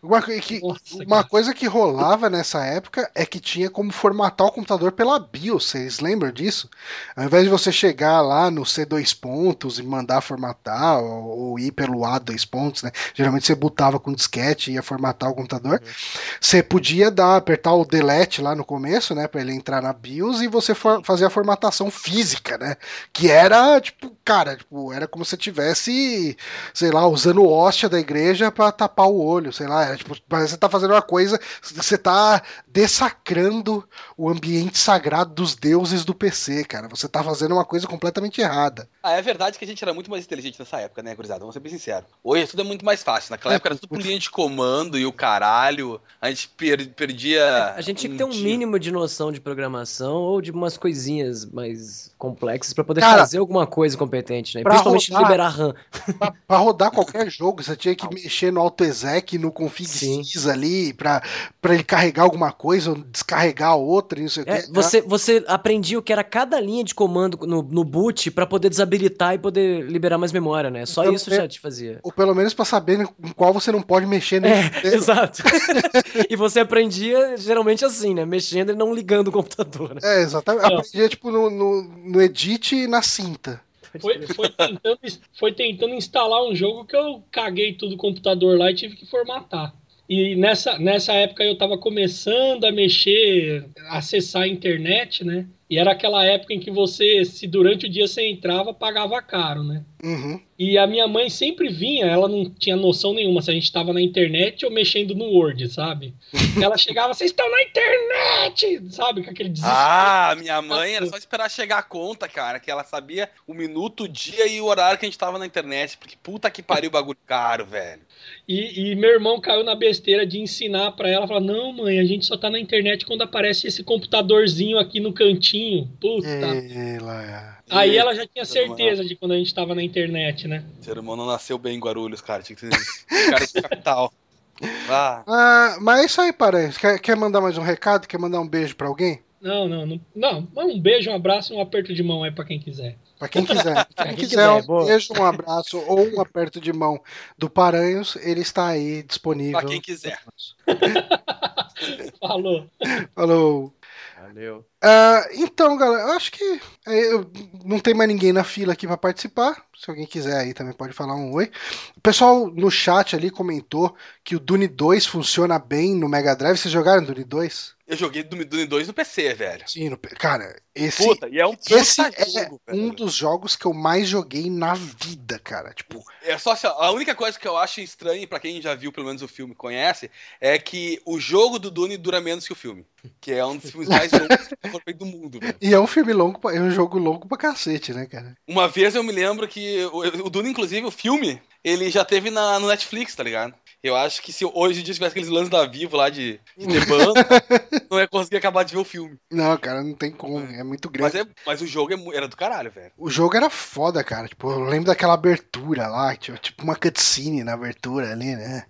A: Uma, que, Nossa, uma coisa que rolava nessa época é que tinha como formatar o computador pela BIOS, vocês lembram disso? Ao invés de você chegar lá no C2 pontos e mandar formatar, ou, ou ir pelo A dois pontos, né? Geralmente você botava com disquete e ia formatar o computador. Uhum. Você podia dar, apertar o delete lá no começo, né? Pra ele entrar na BIOS e você fazer a formatação física, né? Que era, tipo, cara, tipo, era como se tivesse, sei lá, usando hóstia da igreja para tapar o olho, sei lá lá. É, tipo, você tá fazendo uma coisa, você tá dessacrando o ambiente sagrado dos deuses do PC, cara. Você tá fazendo uma coisa completamente errada.
B: Ah, é verdade que a gente era muito mais inteligente nessa época, né, gurizada? Vamos ser bem sinceros. Hoje tudo é muito mais fácil. Naquela é, época era tudo por linha de comando e o caralho. A gente per perdia.
C: É, a gente tinha que ter um mínimo de noção de programação ou de umas coisinhas mais complexas para poder cara, fazer alguma coisa competente, né? Principalmente rodar, liberar RAM.
A: Pra, pra, rodar qualquer jogo, você tinha que mexer no AutoExec, no config sys ali para ele carregar alguma coisa ou descarregar outra, não sei
C: é, o que. Você, você aprendia o que era cada linha de comando no, no boot para poder desabilitar e poder liberar mais memória, né? Só pelo isso já te fazia.
A: Ou pelo menos para saber em qual você não pode mexer
C: É, exato. e você aprendia geralmente assim, né? Mexendo e não ligando o computador. Né?
A: É, exatamente. Aprendia tipo no, no, no edit e na cinta.
E: Foi, foi, tentando, foi tentando instalar um jogo que eu caguei tudo o computador lá e tive que formatar. E nessa, nessa época eu estava começando a mexer, acessar a internet, né? E era aquela época em que você, se durante o dia você entrava, pagava caro, né?
A: Uhum.
E: E a minha mãe sempre vinha, ela não tinha noção nenhuma se a gente estava na internet ou mexendo no Word, sabe? ela chegava, vocês estão na internet, sabe? Com aquele
B: desespero. Ah, minha mãe era só esperar chegar a conta, cara, que ela sabia o minuto, o dia e o horário que a gente estava na internet, porque puta que pariu o bagulho caro, velho.
E: E, e, meu irmão caiu na besteira de ensinar para ela, falar, não, mãe, a gente só tá na internet quando aparece esse computadorzinho aqui no cantinho. Puta. Ela... Aí ela já tinha certeza de quando a gente tava na internet, né?
B: O ser humano nasceu bem em Guarulhos, cara. Tinha que ter cara de capital.
A: Ah. ah. mas é isso aí, Paranhos. Quer, quer mandar mais um recado? Quer mandar um beijo para alguém?
E: Não, não, não, não. Um beijo, um abraço e um aperto de mão aí para quem quiser.
A: Para quem quiser. Pra quem quiser um beijo, um abraço ou um aperto de mão do Paranhos, ele está aí disponível.
B: Para quem quiser.
E: Falou.
A: Falou.
C: Valeu.
A: Uh, então, galera, eu acho que é, não tem mais ninguém na fila aqui para participar. Se alguém quiser aí também pode falar um oi. O pessoal no chat ali comentou que o Dune 2 funciona bem no Mega Drive. Vocês jogaram Dune 2?
B: Eu joguei Dune 2 no PC, velho.
A: Sim, no, cara, esse,
B: puta, e é um
A: esse é um dos jogos que eu mais joguei na vida, cara. Tipo,
B: é só assim, a única coisa que eu acho estranha para quem já viu pelo menos o filme conhece é que o jogo do Dune dura menos que o filme, que é um dos filmes mais longos do mundo. Velho.
A: E é um filme longo, é um jogo longo pra cacete, né, cara?
B: Uma vez eu me lembro que o, o Dune, inclusive, o filme, ele já teve na, no Netflix, tá ligado? Eu acho que se hoje em dia tivesse aqueles lances da Vivo lá de, de banda, não ia conseguir acabar de ver o filme.
A: Não, cara, não tem como. É muito grande.
B: Mas, é, mas o jogo é, era do caralho, velho.
A: O jogo era foda, cara. Tipo, eu lembro daquela abertura lá, tipo uma cutscene na abertura ali, né?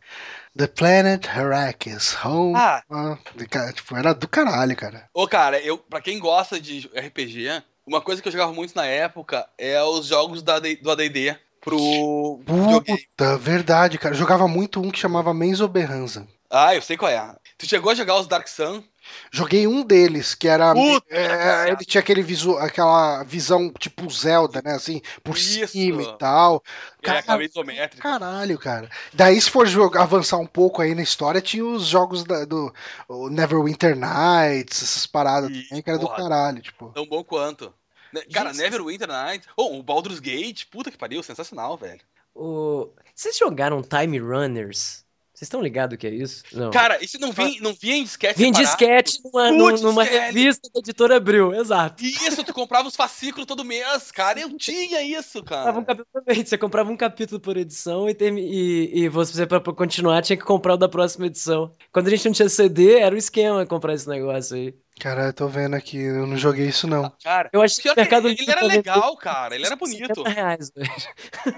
A: The Planet Arrakis, Home. Ah. ah tipo, era do caralho, cara.
B: Ô, cara, eu, pra quem gosta de RPG, uma coisa que eu jogava muito na época é os jogos da, do ADD pro
A: Puta, verdade, cara. Eu jogava muito um que chamava Menzo Berranza.
B: Ah, eu sei qual é. Tu chegou a jogar os Dark Sun?
A: Joguei um deles, que era. É, ele tinha aquele visu, aquela visão tipo Zelda, né? Assim, por Isso. cima e tal.
B: Cara, é.
A: Caralho, cara. Daí, se for jogar, avançar um pouco aí na história, tinha os jogos da, do Neverwinter Nights, essas paradas e, também, que era porra, do caralho, tipo.
B: Tão bom quanto. Cara, Gente, Neverwinter Nights. Oh, o Baldur's Gate, puta que pariu, sensacional, velho.
C: O... Vocês jogaram Time Runners? Vocês estão ligados o que é isso?
B: Não. Cara, isso não vinha, não vinha em disquete
C: Vinha em disquete numa, numa, numa revista da editora Abril, exato.
B: Isso, tu comprava os fascículos todo mês, cara, eu tinha isso, cara.
C: Um você comprava um capítulo por edição e, term... e, e você, pra continuar, tinha que comprar o da próxima edição. Quando a gente não tinha CD, era o esquema comprar esse negócio aí.
A: Cara, eu tô vendo aqui, eu não joguei isso não.
B: Cara, eu acho que o mercado ele, ele era legal, cara, ele era bonito.
C: Reais,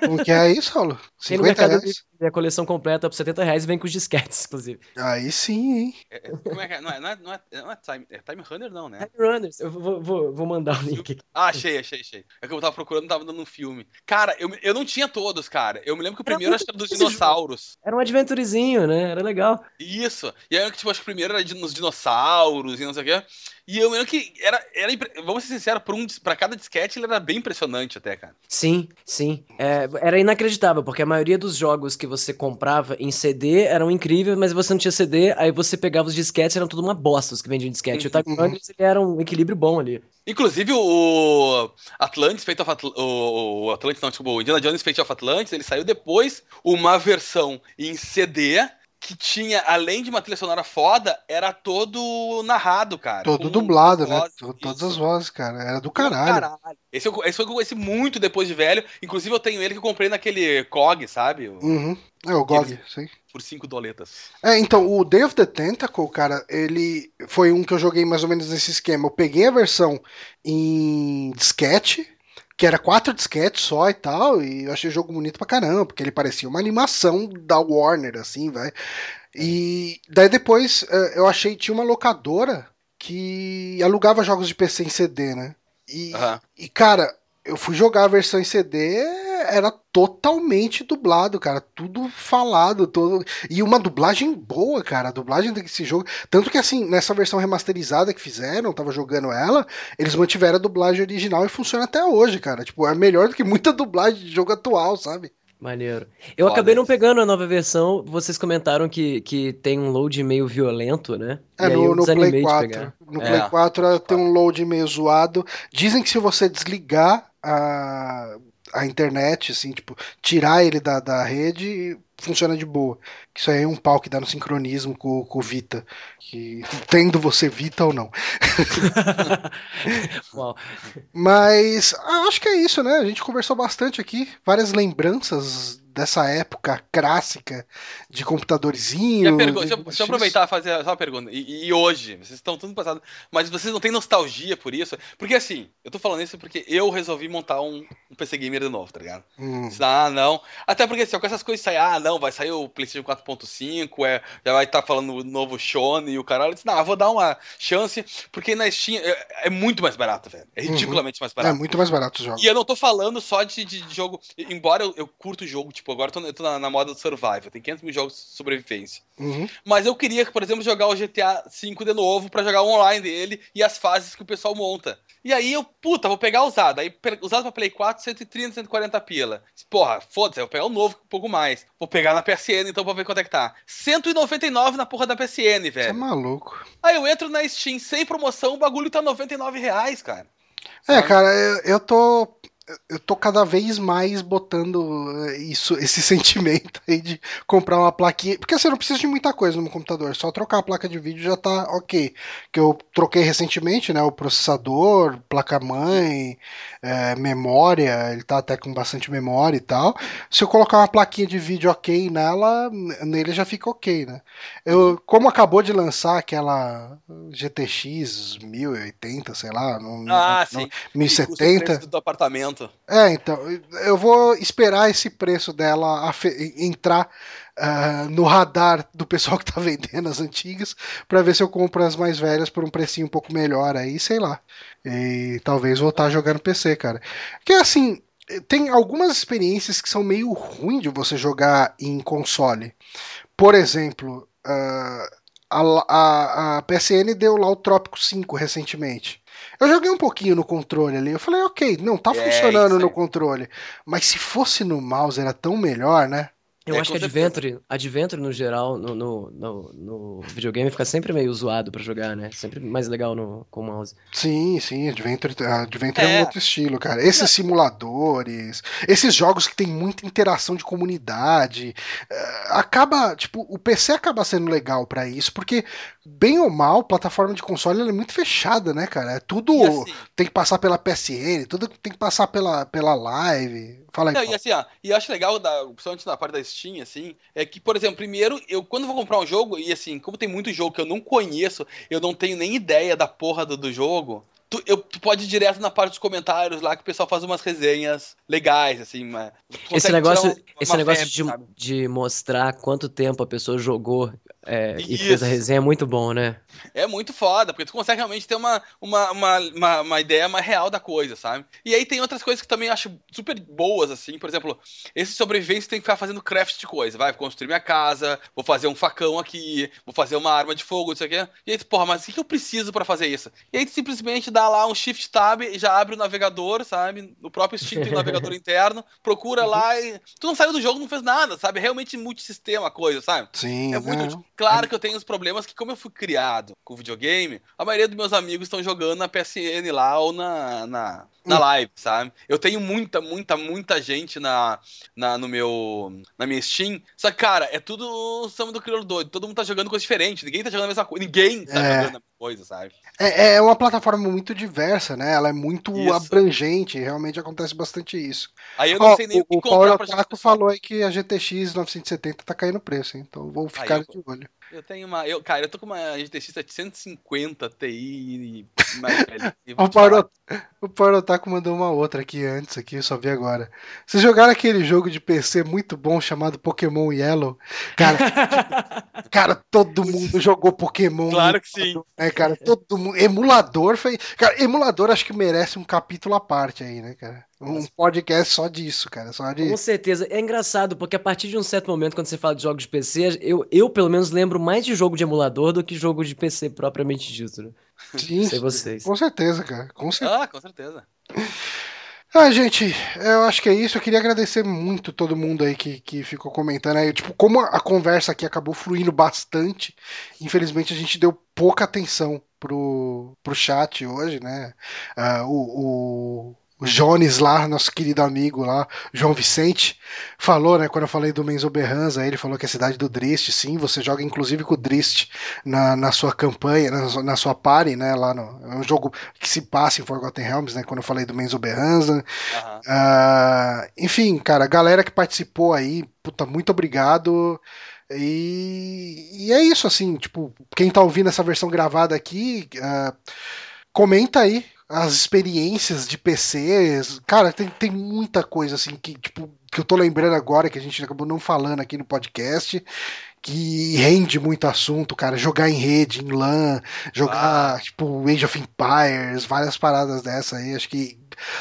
A: o que é isso, Saulo? 50 reais?
C: A coleção completa por 70 reais e vem com os disquetes, inclusive.
A: Aí sim, hein?
B: É, como é que é? Não é, não é, não é, não é time, é time Runner, não, né?
C: Time Runners. Eu vou, vou, vou mandar o link aqui.
B: Ah, achei, achei, achei. É que eu tava procurando, tava dando um filme. Cara, eu, eu não tinha todos, cara. Eu me lembro que o primeiro era, acho que era dos dinossauros.
C: Era um adventurezinho, né? Era legal.
B: Isso. E aí, tipo, acho que o primeiro era de, nos dinossauros e não sei o quê. E eu lembro que era, era vamos ser sinceros, pra, um, pra cada disquete ele era bem impressionante até, cara.
C: Sim, sim. É, era inacreditável, porque a maioria dos jogos que você comprava em CD eram incríveis, mas você não tinha CD, aí você pegava os disquetes, eram tudo uma bosta os que vendiam disquete. Uhum. O Time ele era um equilíbrio bom ali.
B: Inclusive o Atlantis, Fate of Atl o Atlantis, não, desculpa, o Indiana Jones Fate of Atlantis, ele saiu depois, uma versão em CD que tinha, além de uma trilha sonora foda, era todo narrado, cara.
A: Todo dublado, né? Todas as vozes, cara. Era do caralho. caralho.
B: Esse, esse foi esse muito depois de velho. Inclusive, eu tenho ele que eu comprei naquele COG, sabe?
A: Uhum. É, o GOG, sim.
B: Por cinco doletas.
A: É, então, o Day of the Tentacle, cara, ele foi um que eu joguei mais ou menos nesse esquema. Eu peguei a versão em disquete, que era quatro disquetes só e tal, e eu achei o jogo bonito pra caramba, porque ele parecia uma animação da Warner, assim, vai. E daí depois eh, eu achei, tinha uma locadora que alugava jogos de PC em CD, né? E, uhum. e cara, eu fui jogar a versão em CD, era totalmente dublado, cara. Tudo falado, todo. E uma dublagem boa, cara. A dublagem desse jogo. Tanto que, assim, nessa versão remasterizada que fizeram, tava jogando ela, eles mantiveram a dublagem original e funciona até hoje, cara. Tipo, é melhor do que muita dublagem de jogo atual, sabe?
C: Maneiro. Eu Foda acabei não pegando a nova versão. Vocês comentaram que, que tem um load meio violento, né?
A: É, no, no Play 4. No é. Play 4 tem um load meio zoado. Dizem que se você desligar a, a internet, assim, tipo, tirar ele da, da rede, funciona de boa. Isso aí é um pau que dá no sincronismo com, com o Vita. Que, tendo você Vita ou não. Mas ah, acho que é isso, né? A gente conversou bastante aqui. Várias lembranças dessa época clássica de computadorzinho.
B: Pergunta, deixa, deixa, eu aproveitar e fazer só uma pergunta. E, e, hoje, vocês estão tudo passado, mas vocês não têm nostalgia por isso? Porque assim, eu tô falando isso porque eu resolvi montar um, um PC Gamer de novo, tá ligado? Hum. Ah, não. Até porque assim, com essas coisas saem, ah, não, vai sair o PlayStation 4.5, é, já vai estar tá falando o novo Shone e o caralho. Eu disse, não, vou dar uma chance, porque na Steam é, é muito mais barato, velho. É uhum. ridiculamente uhum. mais barato.
A: É muito mais barato o jogo.
B: E eu não tô falando só de, de, de jogo, embora eu, eu curto o jogo, tipo, Tipo, agora eu tô, na, na, moda do Survival, tem 500 mil jogos de sobrevivência. Uhum. Mas eu queria, por exemplo, jogar o GTA V de novo para jogar o online dele e as fases que o pessoal monta. E aí eu, puta, vou pegar usado. Aí usado pra Play 4, 130, 140 pila. Porra, foda-se, eu vou pegar o novo um pouco mais. Vou pegar na PSN então pra ver quanto é que tá. 199 na porra da PSN, velho. Você é
A: maluco.
B: Aí eu entro na Steam sem promoção, o bagulho tá 99 reais, cara.
A: É, cara, eu, eu tô eu tô cada vez mais botando eh, isso, esse sentimento aí de comprar uma plaquinha. Porque assim, eu não preciso de muita coisa no meu computador, só trocar a placa de vídeo já tá ok. Que eu troquei recentemente, né? O processador, placa-mãe, é, memória, ele tá até com bastante memória e tal. Se eu colocar uma plaquinha de vídeo ok nela, nele já fica ok, né? Eu, como acabou de lançar aquela GTX 1080, sei lá, no,
B: ah, no, sim.
A: 1070.
B: Do apartamento.
A: É, então, eu vou esperar esse preço dela entrar uh, no radar do pessoal que tá vendendo as antigas, para ver se eu compro as mais velhas por um precinho um pouco melhor aí, sei lá. E talvez voltar a jogar no PC, cara. Que assim, tem algumas experiências que são meio ruins de você jogar em console. Por exemplo, uh, a, a, a PSN deu lá o Trópico 5 recentemente. Eu joguei um pouquinho no controle ali. Eu falei, ok, não, tá é, funcionando no controle. Mas se fosse no mouse era tão melhor, né?
C: Eu é, acho que Adventure, Adventure no geral, no, no, no, no, videogame, fica sempre meio zoado para jogar, né? Sempre mais legal no, com o mouse.
A: Sim, sim, Adventure, Adventure é. é um outro estilo, cara. Esses simuladores, esses jogos que tem muita interação de comunidade, uh, acaba, tipo, o PC acaba sendo legal para isso, porque, bem ou mal, plataforma de console é muito fechada, né, cara? É tudo assim, tem que passar pela PSN, tudo tem que passar pela, pela live. Fala aí.
B: Não, e assim, ó, e eu acho legal, da, principalmente na parte da Steam, assim, é que, por exemplo, primeiro, eu quando vou comprar um jogo, e assim, como tem muito jogo que eu não conheço, eu não tenho nem ideia da porra do, do jogo, Tu, eu, tu pode ir direto na parte dos comentários lá que o pessoal faz umas resenhas legais, assim.
C: esse negócio, uma, esse uma negócio febre, de, de mostrar quanto tempo a pessoa jogou é, e fez a resenha é muito bom, né?
B: É muito foda, porque tu consegue realmente ter uma, uma, uma, uma, uma ideia mais real da coisa, sabe? E aí tem outras coisas que também acho super boas, assim. Por exemplo, esse sobrevivência tem que ficar fazendo craft de coisa. Vai, construir minha casa, vou fazer um facão aqui, vou fazer uma arma de fogo, isso aqui. E aí, porra, mas o que eu preciso para fazer isso? E aí tu simplesmente dá lá um shift tab e já abre o navegador, sabe? No próprio Steam tem um navegador interno, procura uhum. lá e. Tu não saiu do jogo, não fez nada, sabe? É realmente multissistema a coisa, sabe?
A: Sim.
B: É muito. Claro que eu tenho os problemas que, como eu fui criado com videogame, a maioria dos meus amigos estão jogando na PSN lá ou na, na, na hum. live, sabe? Eu tenho muita, muita, muita gente na, na, no meu, na minha Steam. Só que, cara, é tudo samba do crioulo doido. Todo mundo tá jogando coisa diferente. Ninguém tá jogando a mesma coisa. Ninguém tá é. jogando a mesma coisa, sabe?
A: É, é uma plataforma muito diversa, né? Ela é muito isso. abrangente. Realmente acontece bastante isso.
B: Aí eu não Ó, sei nem o, o que
A: comprar O Paulo Taco falou aí que a GTX 970 tá caindo preço, hein? Então vou ficar eu... de olho.
B: Eu tenho uma. Eu, cara, eu tô com uma GTX 750 Ti
A: mais velha. o, o Parotaco mandou uma outra aqui antes, aqui, eu só vi agora. Vocês jogaram aquele jogo de PC muito bom chamado Pokémon Yellow? Cara, cara, todo mundo jogou Pokémon.
B: Claro que sim.
A: É, cara, todo mundo. Emulador foi. Cara, emulador acho que merece um capítulo à parte aí, né, cara? Um podcast só disso, cara. Só de...
C: Com certeza. É engraçado, porque a partir de um certo momento, quando você fala de jogos de PC, eu, eu pelo menos lembro mais de jogo de emulador do que jogo de PC propriamente dito, né?
A: Sim. Sei vocês. Com certeza, cara. Com certeza.
B: Ah, com certeza.
A: Ah, gente, eu acho que é isso. Eu queria agradecer muito todo mundo aí que, que ficou comentando aí. Tipo, como a conversa aqui acabou fluindo bastante, infelizmente a gente deu pouca atenção pro, pro chat hoje, né? Uh, o, o o Jones lá, nosso querido amigo lá, João Vicente, falou, né, quando eu falei do Menzo Berranza, ele falou que é a cidade do Drist, sim, você joga inclusive com o Drist na, na sua campanha, na, na sua party, né, lá no, é um jogo que se passa em Forgotten Realms, né, quando eu falei do Menzo Berranza. Uhum. Uh, enfim, cara, galera que participou aí, puta, muito obrigado. E, e é isso, assim, tipo, quem tá ouvindo essa versão gravada aqui, uh, comenta aí as experiências de PCs. Cara, tem, tem muita coisa assim que, tipo, que eu tô lembrando agora, que a gente acabou não falando aqui no podcast, que rende muito assunto, cara. Jogar em rede, em LAN, jogar, ah. tipo, Age of Empires, várias paradas dessa aí. Acho que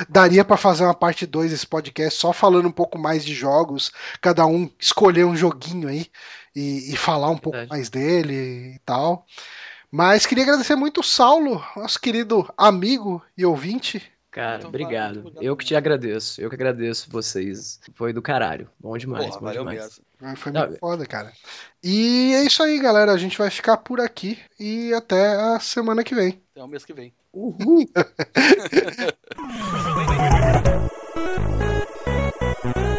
A: daria para fazer uma parte 2 desse podcast só falando um pouco mais de jogos, cada um escolher um joguinho aí e, e falar um pouco mais dele e tal. Mas queria agradecer muito o Saulo, nosso querido amigo e ouvinte.
C: Cara, então, obrigado. Valeu, eu que te agradeço. Eu que agradeço vocês. Foi do caralho. Bom demais. Porra, bom valeu demais.
A: mesmo. Foi muito foda, cara. E é isso aí, galera. A gente vai ficar por aqui e até a semana que vem.
B: Até o mês que vem.
A: Uhul!